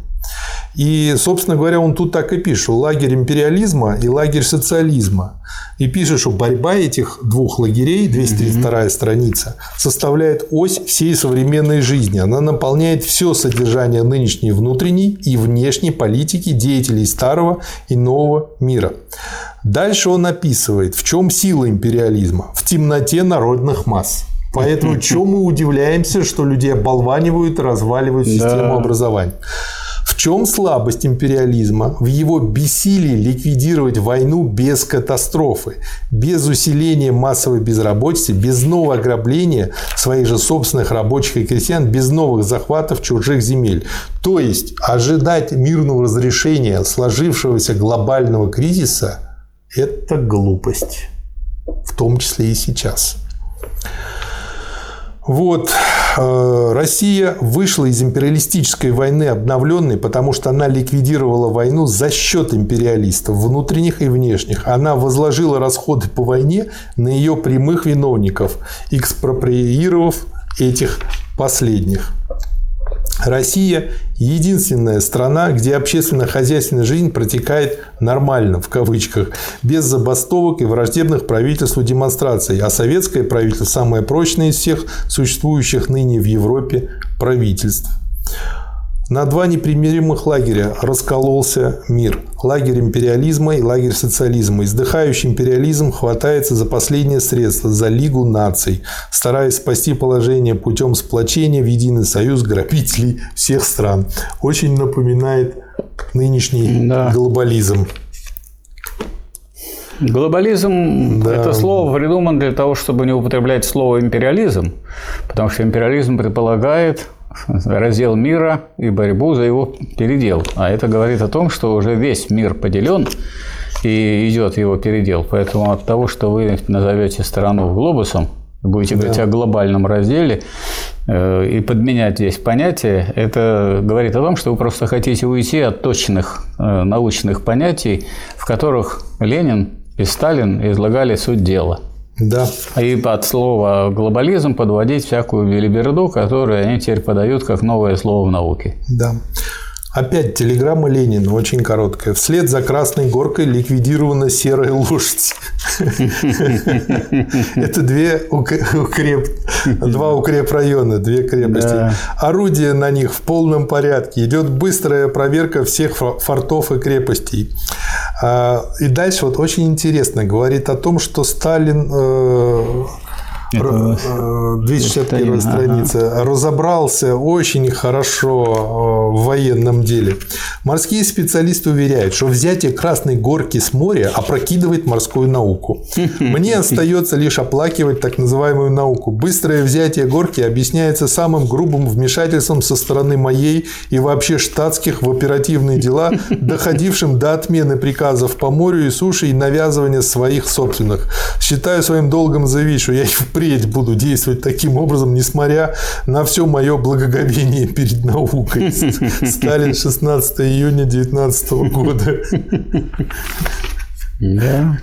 И, собственно говоря, он тут так и пишет, лагерь империализма и лагерь социализма. И пишет, что борьба этих двух лагерей, 232 страница, составляет ось всей современной жизни. Она наполняет все содержание нынешней внутренней и внешней политики деятелей старого и нового мира. Дальше он описывает, в чем сила империализма. В темноте народных масс. Поэтому чем мы удивляемся, что людей оболванивают разваливают систему да. образования. В чем слабость империализма? В его бессилии ликвидировать войну без катастрофы, без усиления массовой безработицы, без нового ограбления своих же собственных рабочих и крестьян, без новых захватов чужих земель. То есть ожидать мирного разрешения сложившегося глобального кризиса – это глупость, в том числе и сейчас. Вот. Э, Россия вышла из империалистической войны обновленной, потому что она ликвидировала войну за счет империалистов, внутренних и внешних. Она возложила расходы по войне на ее прямых виновников, экспроприировав этих последних. Россия – единственная страна, где общественно-хозяйственная жизнь протекает «нормально», в кавычках, без забастовок и враждебных правительству демонстраций, а советское правительство – самое прочное из всех существующих ныне в Европе правительств. На два непримиримых лагеря раскололся мир. Лагерь империализма и лагерь социализма. Издыхающий империализм хватается за последнее средство, за Лигу наций, стараясь спасти положение путем сплочения в единый союз грабителей всех стран. Очень напоминает нынешний да. глобализм. Глобализм да. это слово придумано для того, чтобы не употреблять слово империализм, потому что империализм предполагает раздел мира и борьбу за его передел. А это говорит о том, что уже весь мир поделен и идет его передел. Поэтому от того, что вы назовете страну глобусом, будете говорить да. о глобальном разделе э, и подменять здесь понятия, это говорит о том, что вы просто хотите уйти от точных э, научных понятий, в которых Ленин и Сталин излагали суть дела. Да. И под слово глобализм подводить всякую белиберду, которую они теперь подают как новое слово в науке. Да. Опять телеграмма Ленина, очень короткая. Вслед за Красной Горкой ликвидирована серая лошадь. [LAUGHS] Это две укреп, два укрепрайона, две крепости. Орудия на них в полном порядке. Идет быстрая проверка всех фортов и крепостей. А, и дальше вот очень интересно. Говорит о том, что Сталин э, 261 страница. Ага. Разобрался очень хорошо э, в военном деле. Морские специалисты уверяют, что взятие Красной Горки с моря опрокидывает морскую науку. Мне [LAUGHS] остается лишь оплакивать так называемую науку. Быстрое взятие Горки объясняется самым грубым вмешательством со стороны моей и вообще штатских в оперативные дела, [LAUGHS] доходившим до отмены приказов по морю и суше и навязывания своих собственных. Считаю своим долгом заявить, что я и впредь буду действовать таким образом, несмотря на все мое благоговение перед наукой. [LAUGHS] Сталин, 16 июня 19 года. Да.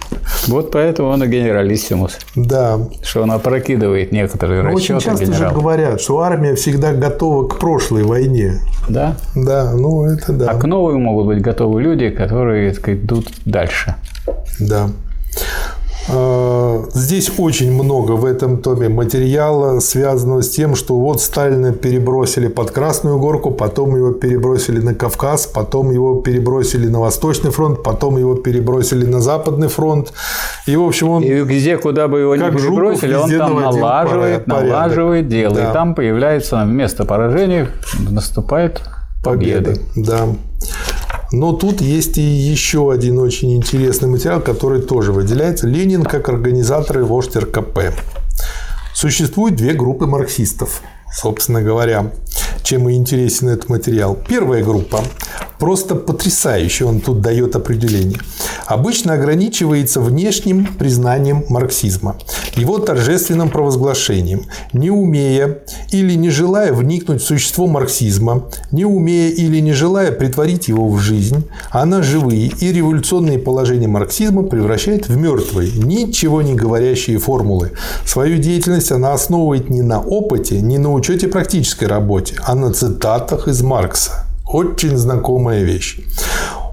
Вот поэтому он и генералиссимус. Да. Что он опрокидывает некоторые Но расчеты Очень часто генерала. же говорят, что армия всегда готова к прошлой войне. Да? Да, ну это да. А к новой могут быть готовы люди, которые так, идут дальше. Да. А, здесь очень много в этом томе материала, связанного с тем, что вот Сталина перебросили под Красную Горку, потом его перебросили на Кавказ, потом его перебросили на Восточный фронт, потом его перебросили на Западный фронт. И, в общем, он... И везде, куда бы его ни перебросили, он там налаживает, порядок. налаживает дело. Да. И там появляется вместо поражения наступает победа. победа. Да. Но тут есть и еще один очень интересный материал, который тоже выделяется. Ленин как организатор и вождь РКП. Существует две группы марксистов, собственно говоря чем и интересен этот материал. Первая группа просто потрясающе, он тут дает определение. Обычно ограничивается внешним признанием марксизма, его торжественным провозглашением, не умея или не желая вникнуть в существо марксизма, не умея или не желая притворить его в жизнь, она живые и революционные положения марксизма превращает в мертвые, ничего не говорящие формулы. Свою деятельность она основывает не на опыте, не на учете практической работе, а на цитатах из Маркса. Очень знакомая вещь.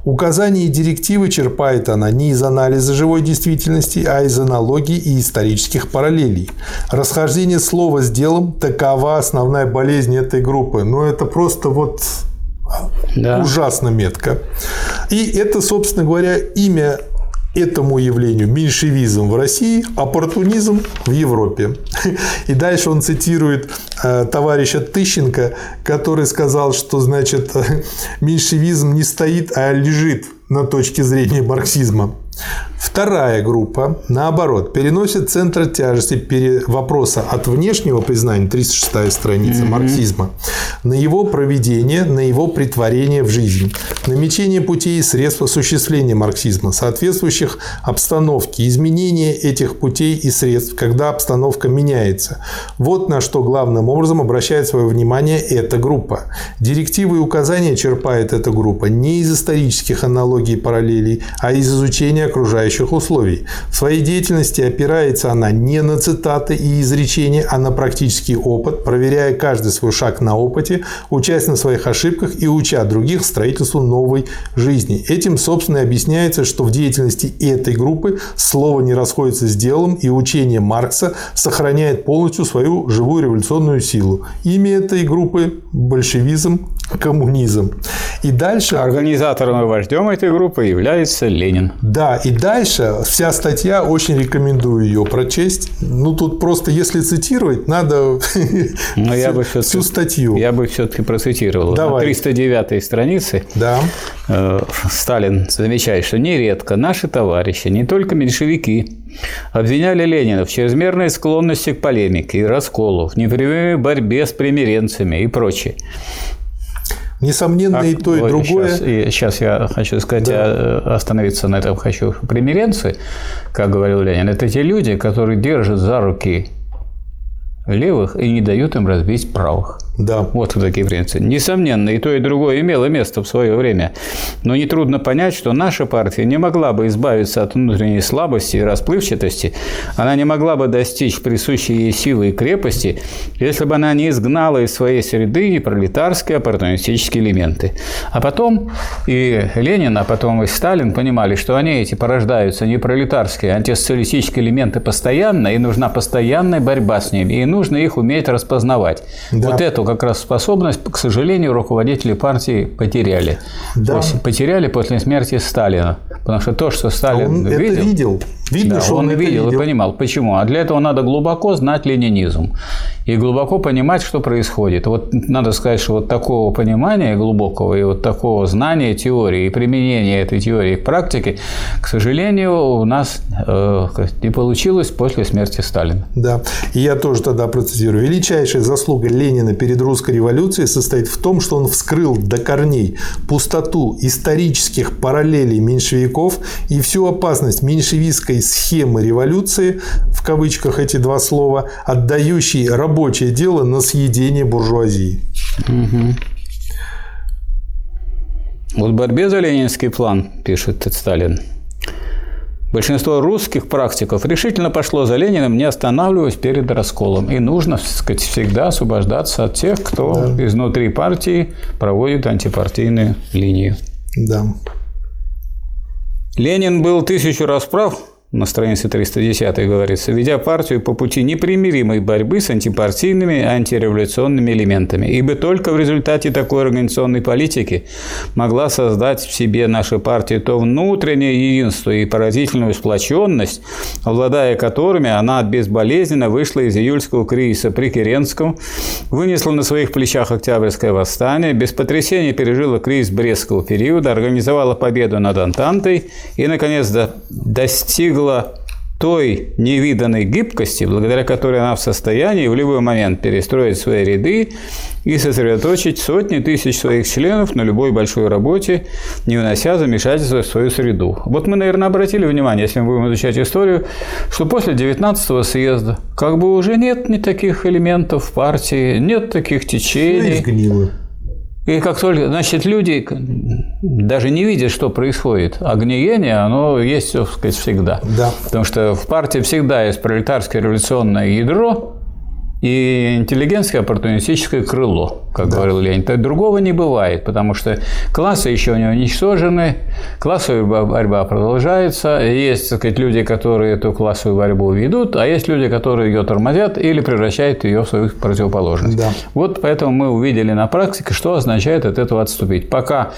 Указания и директивы черпает она не из анализа живой действительности, а из аналогий и исторических параллелей. Расхождение слова с делом – такова основная болезнь этой группы. Но это просто вот да. ужасно метко. И это, собственно говоря, имя этому явлению меньшевизм в России, оппортунизм в Европе. И дальше он цитирует э, товарища Тыщенко, который сказал, что значит [LAUGHS] меньшевизм не стоит, а лежит на точке зрения марксизма. Вторая группа, наоборот, переносит центр тяжести вопроса от внешнего признания, 306 страница mm-hmm. марксизма, на его проведение, на его притворение в жизнь, намечение путей и средств осуществления марксизма, соответствующих обстановке, изменение этих путей и средств, когда обстановка меняется. Вот на что главным образом обращает свое внимание эта группа. Директивы и указания черпает эта группа не из исторических аналогий и параллелей, а из изучения окружающих условий. В своей деятельности опирается она не на цитаты и изречения, а на практический опыт, проверяя каждый свой шаг на опыте, учась на своих ошибках и уча других строительству новой жизни. Этим, собственно, и объясняется, что в деятельности этой группы слово не расходится с делом, и учение Маркса сохраняет полностью свою живую революционную силу. Имя этой группы – большевизм коммунизм. И дальше... Организатором и вождем этой группы является Ленин. Да, и дальше вся статья, очень рекомендую ее прочесть. Ну, тут просто, если цитировать, надо [LAUGHS] Но я бы всю статью. Я бы все-таки процитировал. Давай. На 309 странице Да. э, Сталин замечает, что нередко наши товарищи, не только меньшевики, обвиняли Ленина в чрезмерной склонности к полемике и расколу, в непрямой борьбе с примиренцами и прочее. Несомненно, и то, и Вот другое. Сейчас, и сейчас я хочу сказать, Да. я э, остановиться на этом хочу. Примиренцы, как говорил Ленин, это те люди, которые держат за руки левых и не дают им разбить правых. Да. Вот такие принципы. Несомненно, и то, и другое имело место в свое время. Но нетрудно понять, что наша партия не могла бы избавиться от внутренней слабости и расплывчатости, она не могла бы достичь присущей ей силы и крепости, если бы она не изгнала из своей среды и пролетарские оппортунистические элементы. А потом и Ленин, а потом и Сталин понимали, что они эти порождаются не пролетарские, а антисоциалистические элементы постоянно, и нужна постоянная борьба с ними, и нужно их уметь распознавать. Да. Вот эту как раз способность, к сожалению, руководители партии потеряли. Да. После- Потеряли после смерти Сталина. Потому что то, что А Сталин он это видел, видел. Видно, да, что он, он, это видел, видел. и понимал. Почему? А для этого надо глубоко знать ленинизм и глубоко понимать, что происходит. Вот надо сказать, что вот такого понимания глубокого и вот такого знания теории и применения этой теории к практике, к сожалению, у нас э, не получилось после смерти Сталина. Да. И я тоже тогда процитирую. Величайшая заслуга Ленина перед русской революцией состоит в том, что он вскрыл до корней пустоту исторических параллелей меньшевиков и всю опасность меньшевистской схемы революции, в кавычках эти два слова, отдающей рабочее дело на съедение буржуазии. Вот в борьбе за ленинский план, пишет Сталин, большинство русских практиков решительно пошло за Лениным, не останавливаясь перед расколом. И нужно, так сказать, всегда освобождаться от тех, кто изнутри партии проводит антипартийную линию. Да. Ленин был тысячу раз прав, на странице 310 говорится, ведя партию по пути непримиримой борьбы с антипартийными и антиреволюционными элементами, ибо только в результате такой организационной политики могла создать в себе наша партия то внутреннее единство и поразительную сплоченность, обладая которыми она безболезненно вышла из июльского кризиса при Керенском, вынесла на своих плечах Октябрьское восстание, без потрясения пережила кризис Брестского периода, организовала победу над Антантой и, наконец, до- достигла той невиданной гибкости, благодаря которой она в состоянии в любой момент перестроить свои ряды и сосредоточить сотни тысяч своих членов на любой большой работе, не унося замешательства в свою среду. Вот мы, наверное, обратили внимание, если мы будем изучать историю, что после 19 съезда как бы уже нет ни таких элементов партии, нет таких течений. изгнило. И как только, значит, люди даже не видят, что происходит, а гниение, оно есть, так сказать, всегда. Да. Потому что в партии всегда есть пролетарское революционное ядро и интеллигентское оппортунистическое крыло, как говорил Ленин. То Другого не бывает, потому что классы еще не уничтожены, классовая борьба- продолжается, есть, так сказать, люди, которые эту классовую борьбу ведут, а есть люди, которые ее тормозят или превращают ее в свою противоположность. Да. Вот поэтому мы увидели на практике, что означает от этого отступить. Пока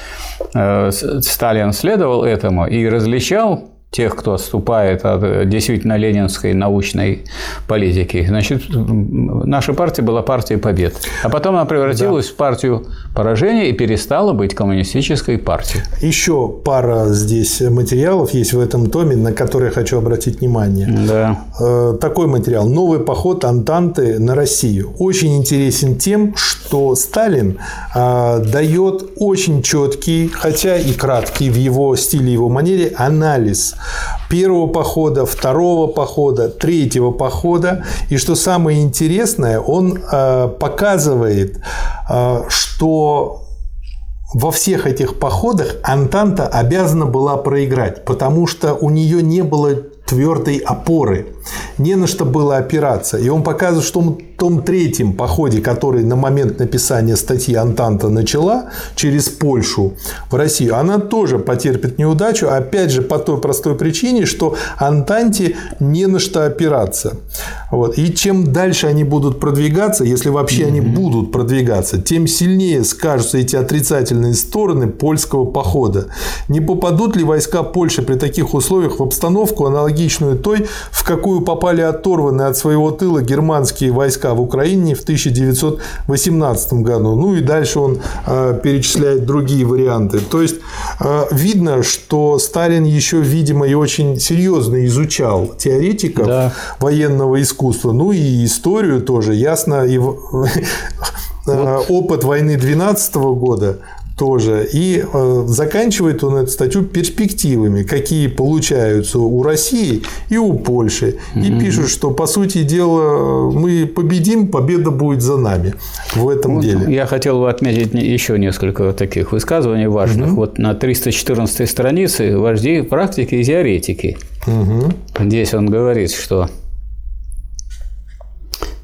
э, Сталин следовал этому и различал тех, кто отступает от э, действительно ленинской научной политики, значит, наша партия была партией побед. А потом она превратилась в партию поражения и перестала быть коммунистической партией. Еще пара здесь материалов есть в этом томе, на которые я хочу обратить внимание. Да. Э, такой материал «Новый поход Антанты на Россию». Очень интересен тем, что Сталин э, дает очень четкий, хотя и краткий в его стиле, его манере анализ первого похода, второго похода, третьего похода. И что самое интересное, он э, показывает, э, что во всех этих походах Антанта обязана была проиграть, потому что у нее не было твердой опоры, не на что было опираться. И он показывает, что том третьем походе, который на момент написания статьи Антанта начала через Польшу в Россию, она тоже потерпит неудачу, опять же, по той простой причине, что Антанте не на что опираться. Вот. И чем дальше они будут продвигаться, если вообще mm-hmm. они будут продвигаться, тем сильнее скажутся эти отрицательные стороны польского похода. Не попадут ли войска Польши при таких условиях в обстановку, аналогичную той, в какую попали оторванные от своего тыла германские войска в Украине в 1918 году? Ну и дальше он э, перечисляет другие варианты. То есть э, видно, что Сталин еще, видимо, и очень серьезно изучал теоретиков да. военного искусства, ну и историю тоже. Ясно, и [LAUGHS] вот. опыт войны 12 года тоже. И э, заканчивает он эту статью перспективами, какие получаются у России и у Польши. И mm-hmm. пишут, что, по сути дела, мы победим, победа будет за нами в этом вот деле. Я хотел бы отметить еще несколько таких высказываний важных. Mm-hmm. Вот на 314 странице вожди практики и теоретики. Mm-hmm. Здесь он говорит, что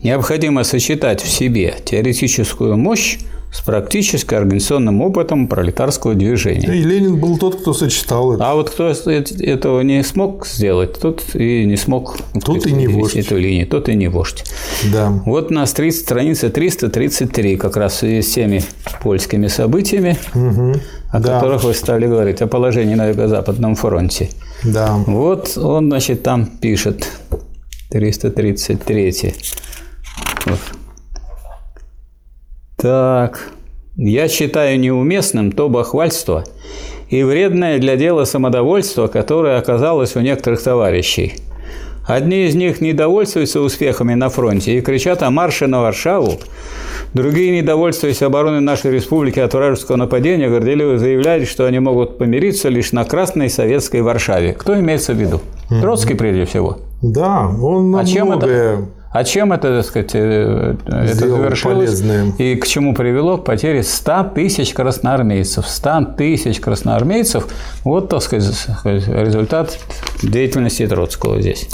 необходимо сочетать в себе теоретическую мощь с практически организационным опытом пролетарского движения. И Ленин был тот, кто сочетал это. А вот кто этого не смог сделать, тот и не смог тот и не вождь. эту линию, тот и не вождь. Да. Вот на странице 333 как раз с теми польскими событиями, угу. о да. которых вы стали говорить, о положении на Юго-Западном фронте. Да. Вот он, значит, там пишет 333. Вот. Так, я считаю неуместным то бахвальство и вредное для дела самодовольство, которое оказалось у некоторых товарищей. Одни из них недовольствуются успехами на фронте и кричат о марше на Варшаву, другие, недовольствуясь обороной нашей республики от вражеского нападения, горделиво заявляют, что они могут помириться лишь на Красной Советской Варшаве. Кто имеется в виду? Троцкий прежде всего. Да, он на а чем это, а чем это, так сказать, э, это завершилось? И к чему привело? К потере 100 тысяч красноармейцев. 100 тысяч красноармейцев – вот, так сказать, результат деятельности Троцкого здесь.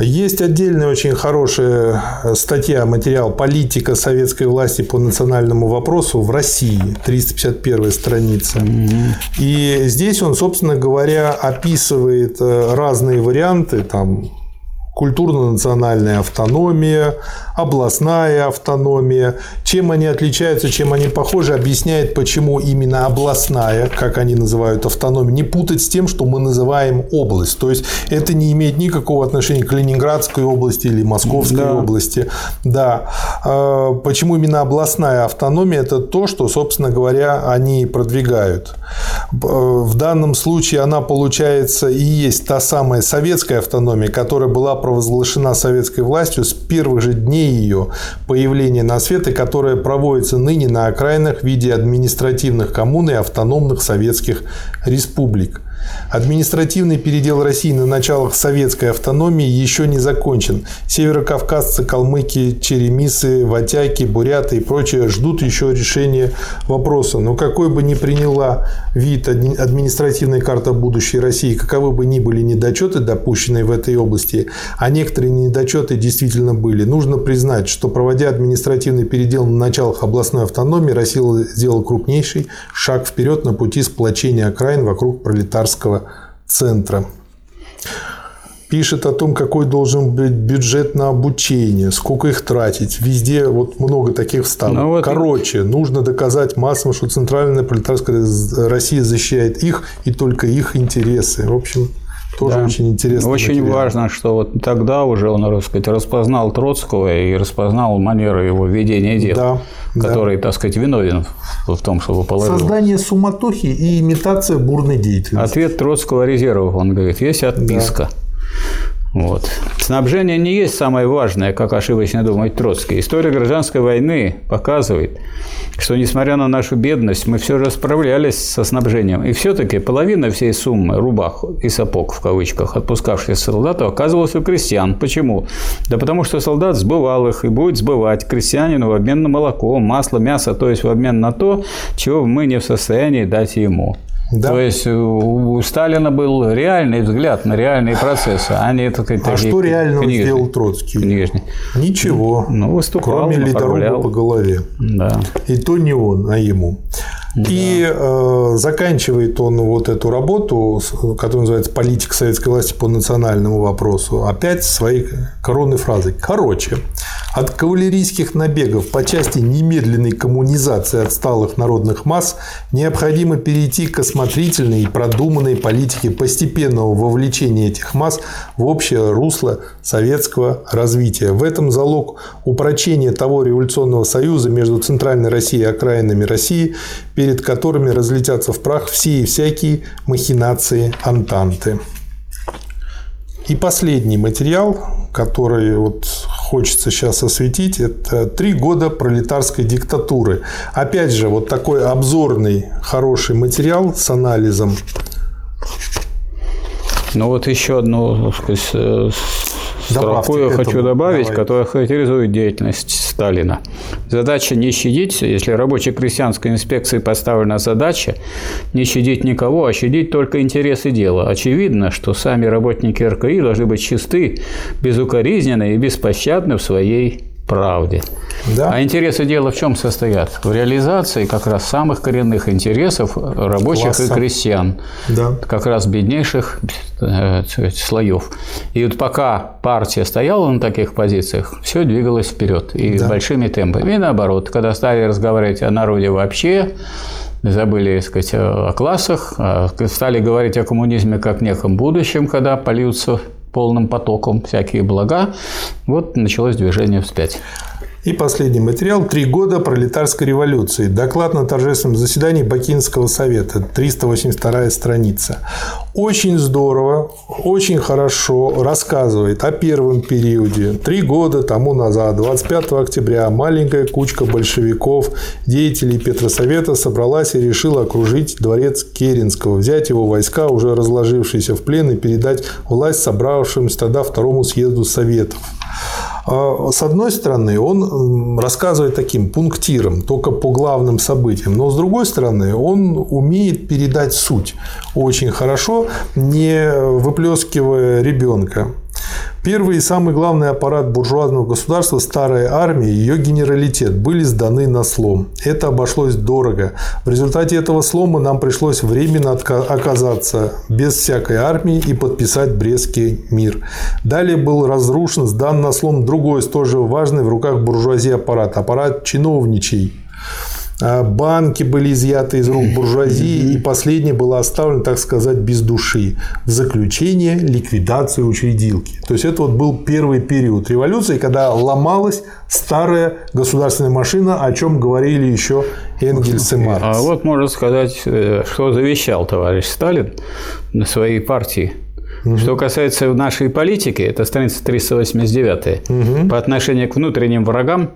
Есть отдельная очень хорошая статья, материал «Политика советской власти по национальному вопросу в России», 351 страница. И здесь он, собственно говоря, описывает э, разные варианты, там, культурно-национальная автономия, областная автономия. Чем они отличаются, чем они похожи, объясняет, почему именно областная, как они называют автономию, не путать с тем, что мы называем область. То есть это не имеет никакого отношения к Ленинградской области или Московской да. области. Да. А, почему именно областная автономия? Это то, что, собственно говоря, они продвигают. В данном случае она получается и есть та самая советская автономия, которая была провозглашена советской властью с первых же дней ее появления на свет и которая проводится ныне на окраинах в виде административных коммун и автономных советских республик. Административный передел России на началах советской автономии еще не закончен. Северокавказцы, калмыки, черемисы, ватяки, буряты и прочие ждут еще решения вопроса. Но какой бы ни приняла вид административная карта будущей России, каковы бы ни были недочеты, допущенные в этой области, а некоторые недочеты действительно были, нужно признать, что проводя административный передел на началах областной автономии, Россия сделала крупнейший шаг вперед на пути сплочения окраин вокруг пролетарского Волгоградского центра. Пишет о том, какой должен быть бюджет на обучение, сколько их тратить. Везде вот много таких вставок. Ну, вот Короче, и... нужно доказать массам, что Центральная пролетарская Россия защищает их и только их интересы. В общем, тоже да. очень интересно. Очень материал. важно, что вот тогда уже он, так сказать, распознал Троцкого и распознал манеры его ведения дел, да, который, да. так сказать, виновен в том, чтобы положил. Создание суматохи и имитация бурной деятельности. Ответ Троцкого резерва, он говорит, есть отписка. Да. Вот. Снабжение не есть самое важное, как ошибочно думает Троцкий. История гражданской войны показывает, что несмотря на нашу бедность, мы все же справлялись со снабжением. И все-таки половина всей суммы рубах и сапог, в кавычках, отпускавшихся солдату, оказывалась у крестьян. Почему? Да потому что солдат сбывал их и будет сбывать крестьянину в обмен на молоко, масло, мясо, то есть в обмен на то, чего мы не в состоянии дать ему. Да. То есть у Сталина был реальный взгляд на реальные процессы, а не только А что реально книжные. сделал Троцкий? Книжный. Ничего. Ну, выступал, Кроме ледорубы по голове. Да. И то не он, а ему. Да. И э, заканчивает он вот эту работу, которая называется «Политика советской власти по национальному вопросу», опять своей коронной фразой. Короче, от кавалерийских набегов по части немедленной коммунизации отсталых народных масс необходимо перейти к осмотрительной и продуманной политике постепенного вовлечения этих масс в общее русло советского развития. В этом залог упрочения того революционного союза между Центральной Россией и окраинами России, перед которыми разлетятся в прах все и всякие махинации Антанты. И последний материал, который вот хочется сейчас осветить, это три года пролетарской диктатуры. Опять же, вот такой обзорный хороший материал с анализом. Ну вот еще одну сказать, строку я хочу добавить, Давай. которая характеризует деятельность Сталина. Задача не щадить, если рабоче-крестьянской инспекции поставлена задача, не щадить никого, а щадить только интересы дела. Очевидно, что сами работники РКИ должны быть чисты, безукоризненны и беспощадны в своей правде. Да. А интересы дела в чем состоят? В реализации как раз самых коренных интересов рабочих Класса. и крестьян, да. как раз беднейших э, слоев. И вот пока партия стояла на таких позициях, все двигалось вперед и да. большими темпами. И наоборот, когда стали разговаривать о народе вообще, забыли сказать, о классах, а стали говорить о коммунизме как неком будущем, когда польются полным потоком всякие блага, вот началось движение вспять. И последний материал «Три года пролетарской революции». Доклад на торжественном заседании Бакинского совета. 382 страница. Очень здорово, очень хорошо рассказывает о первом периоде. Три года тому назад, 25 октября, маленькая кучка большевиков, деятелей Петросовета собралась и решила окружить дворец Керенского, взять его войска, уже разложившиеся в плен, и передать власть собравшимся тогда Второму съезду Советов. А, с одной стороны, он рассказывает таким пунктиром, только по главным событиям, но с другой стороны, он умеет передать суть очень хорошо, не выплескивая ребенка. Первый и самый главный аппарат буржуазного государства, старая армия, ее генералитет были сданы на слом. Это обошлось дорого. В результате этого слома нам пришлось временно оказаться без всякой армии и подписать Брестский мир. Далее был разрушен, сдан на слом другой, тоже важный в руках буржуазии аппарат, аппарат чиновничий банки были изъяты из рук буржуазии, и последнее было оставлено, так сказать, без души. В заключение ликвидации учредилки. То есть, это вот был первый период революции, когда ломалась старая государственная машина, о чем говорили еще Энгельс и Маркс. А вот можно сказать, э, что завещал товарищ Сталин на своей партии. Угу. Что касается нашей политики, это страница 389. Угу. По отношению к внутренним врагам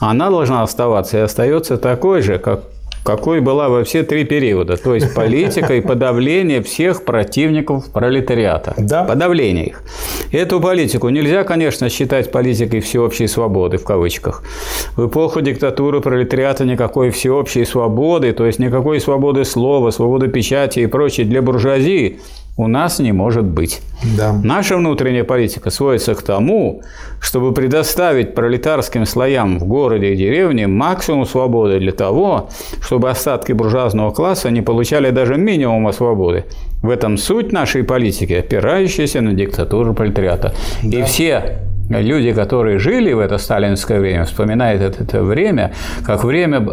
она должна оставаться и остается такой же, как какой была во все три периода. То есть политика и подавление всех противников пролетариата. Да. Подавление их. Эту политику нельзя, конечно, считать политикой всеобщей свободы, в кавычках. В эпоху диктатуры пролетариата никакой всеобщей свободы, то есть никакой свободы слова, свободы печати и прочее для буржуазии у нас не может быть. Да. Наша внутренняя политика сводится к тому, чтобы предоставить пролетарским слоям в городе и деревне максимум свободы для того, чтобы остатки буржуазного класса не получали даже минимума свободы. В этом суть нашей политики, опирающаяся на диктатуру пролетариата. Да. И все люди, которые жили в это сталинское время, вспоминают это, это время как время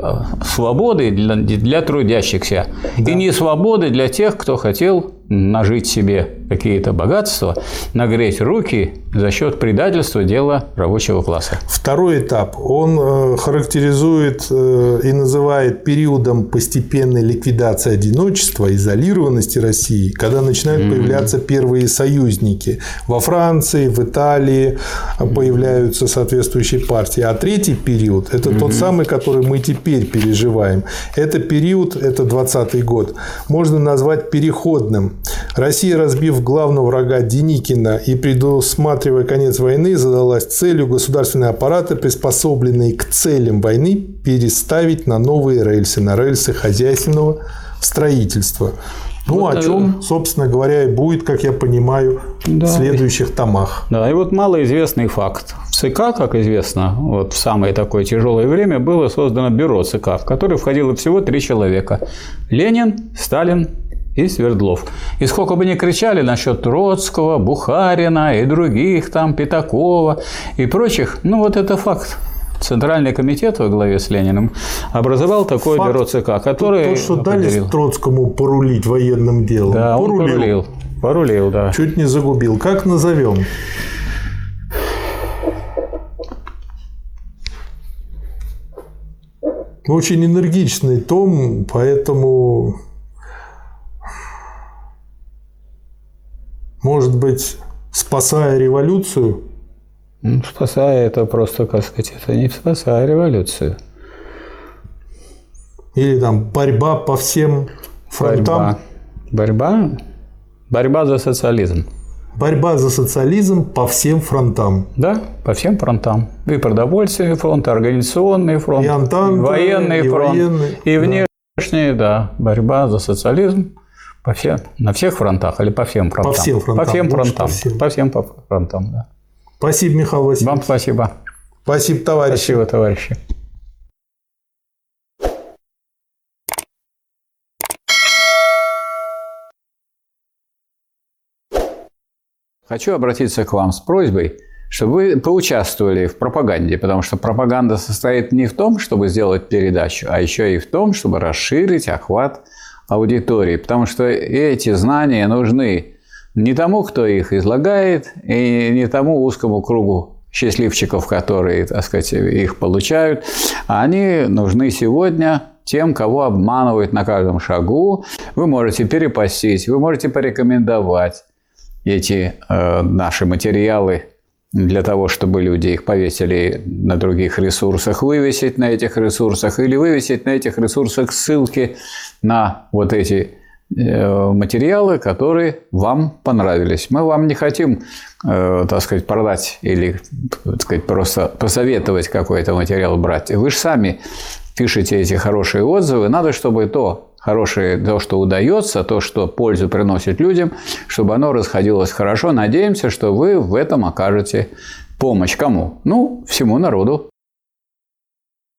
свободы для, для трудящихся да. и не свободы для тех, кто хотел нажить себе какие-то богатства, нагреть руки за счет предательства дела рабочего класса. Второй этап. Он э, характеризует э, и называет периодом постепенной ликвидации одиночества, изолированности России, когда начинают mm-hmm. появляться первые союзники. Во Франции, в Италии появляются соответствующие партии. А третий период – это mm-hmm. тот самый, который мы теперь переживаем. Это период, это 20 год, можно назвать переходным. Россия, разбив главного врага Деникина и предусматривая конец войны, задалась целью государственные аппараты, приспособленные к целям войны, переставить на новые рельсы, на рельсы хозяйственного строительства. Ну, Вот, о э, чем, собственно говоря, и будет, как я понимаю, Да. в следующих томах. Да, и вот малоизвестный факт. В ЦК, как известно, вот в самое такое тяжелое время было создано бюро ЦК, в которое входило всего три человека. Ленин, Сталин и Свердлов. И сколько бы ни кричали насчет Троцкого, Бухарина и других там, Пятакова и прочих, ну вот это факт. Центральный комитет во главе с Лениным образовал такое Факт. бюро ЦК, которое То, что дали. Троцкому порулить военным делом. Да, он порулил. Порулил, да. Чуть не загубил. Как назовем? Очень энергичный том, поэтому, может быть, спасая революцию, Ну, Спасая это просто, как сказать, это не спасая революцию. или там борьба по всем фронтам, Борьба. Борьба. Борьба за социализм. борьба за социализм по всем фронтам. Да, по всем фронтам. И продовольственный фронт, и организационный фронт, И Антанта, военный и фронт, военный, и да. внешний, да. Борьба за социализм по всем, на всех фронтах или по всем фронтам? всем фронтам, По всем фронтам. по всем. По всем по- фронтам, да. Спасибо, Михаил Васильевич. Вам спасибо. Спасибо, товарищи. Спасибо, товарищи. Хочу обратиться к вам с просьбой, чтобы вы поучаствовали в пропаганде, потому что пропаганда состоит не в том, чтобы сделать передачу, а еще и в том, чтобы расширить охват аудитории, потому что эти знания нужны не тому, кто их излагает, и не тому узкому кругу счастливчиков, которые, так сказать, их получают, они нужны сегодня тем, кого обманывают на каждом шагу. Вы можете перепостить, вы можете порекомендовать эти э, наши материалы для того, чтобы люди их повесили на других ресурсах, вывесить на этих ресурсах или вывесить на этих ресурсах ссылки на вот эти э, материалы, которые вам понравились. Мы вам не хотим, э, так сказать, продать или, так сказать, просто посоветовать какой-то материал брать. Вы же сами пишете эти хорошие отзывы. Надо, чтобы то хорошее, то, что удается, то, что пользу приносит людям, чтобы оно расходилось хорошо. Надеемся, что вы в этом окажете помощь. Кому? Ну, всему народу.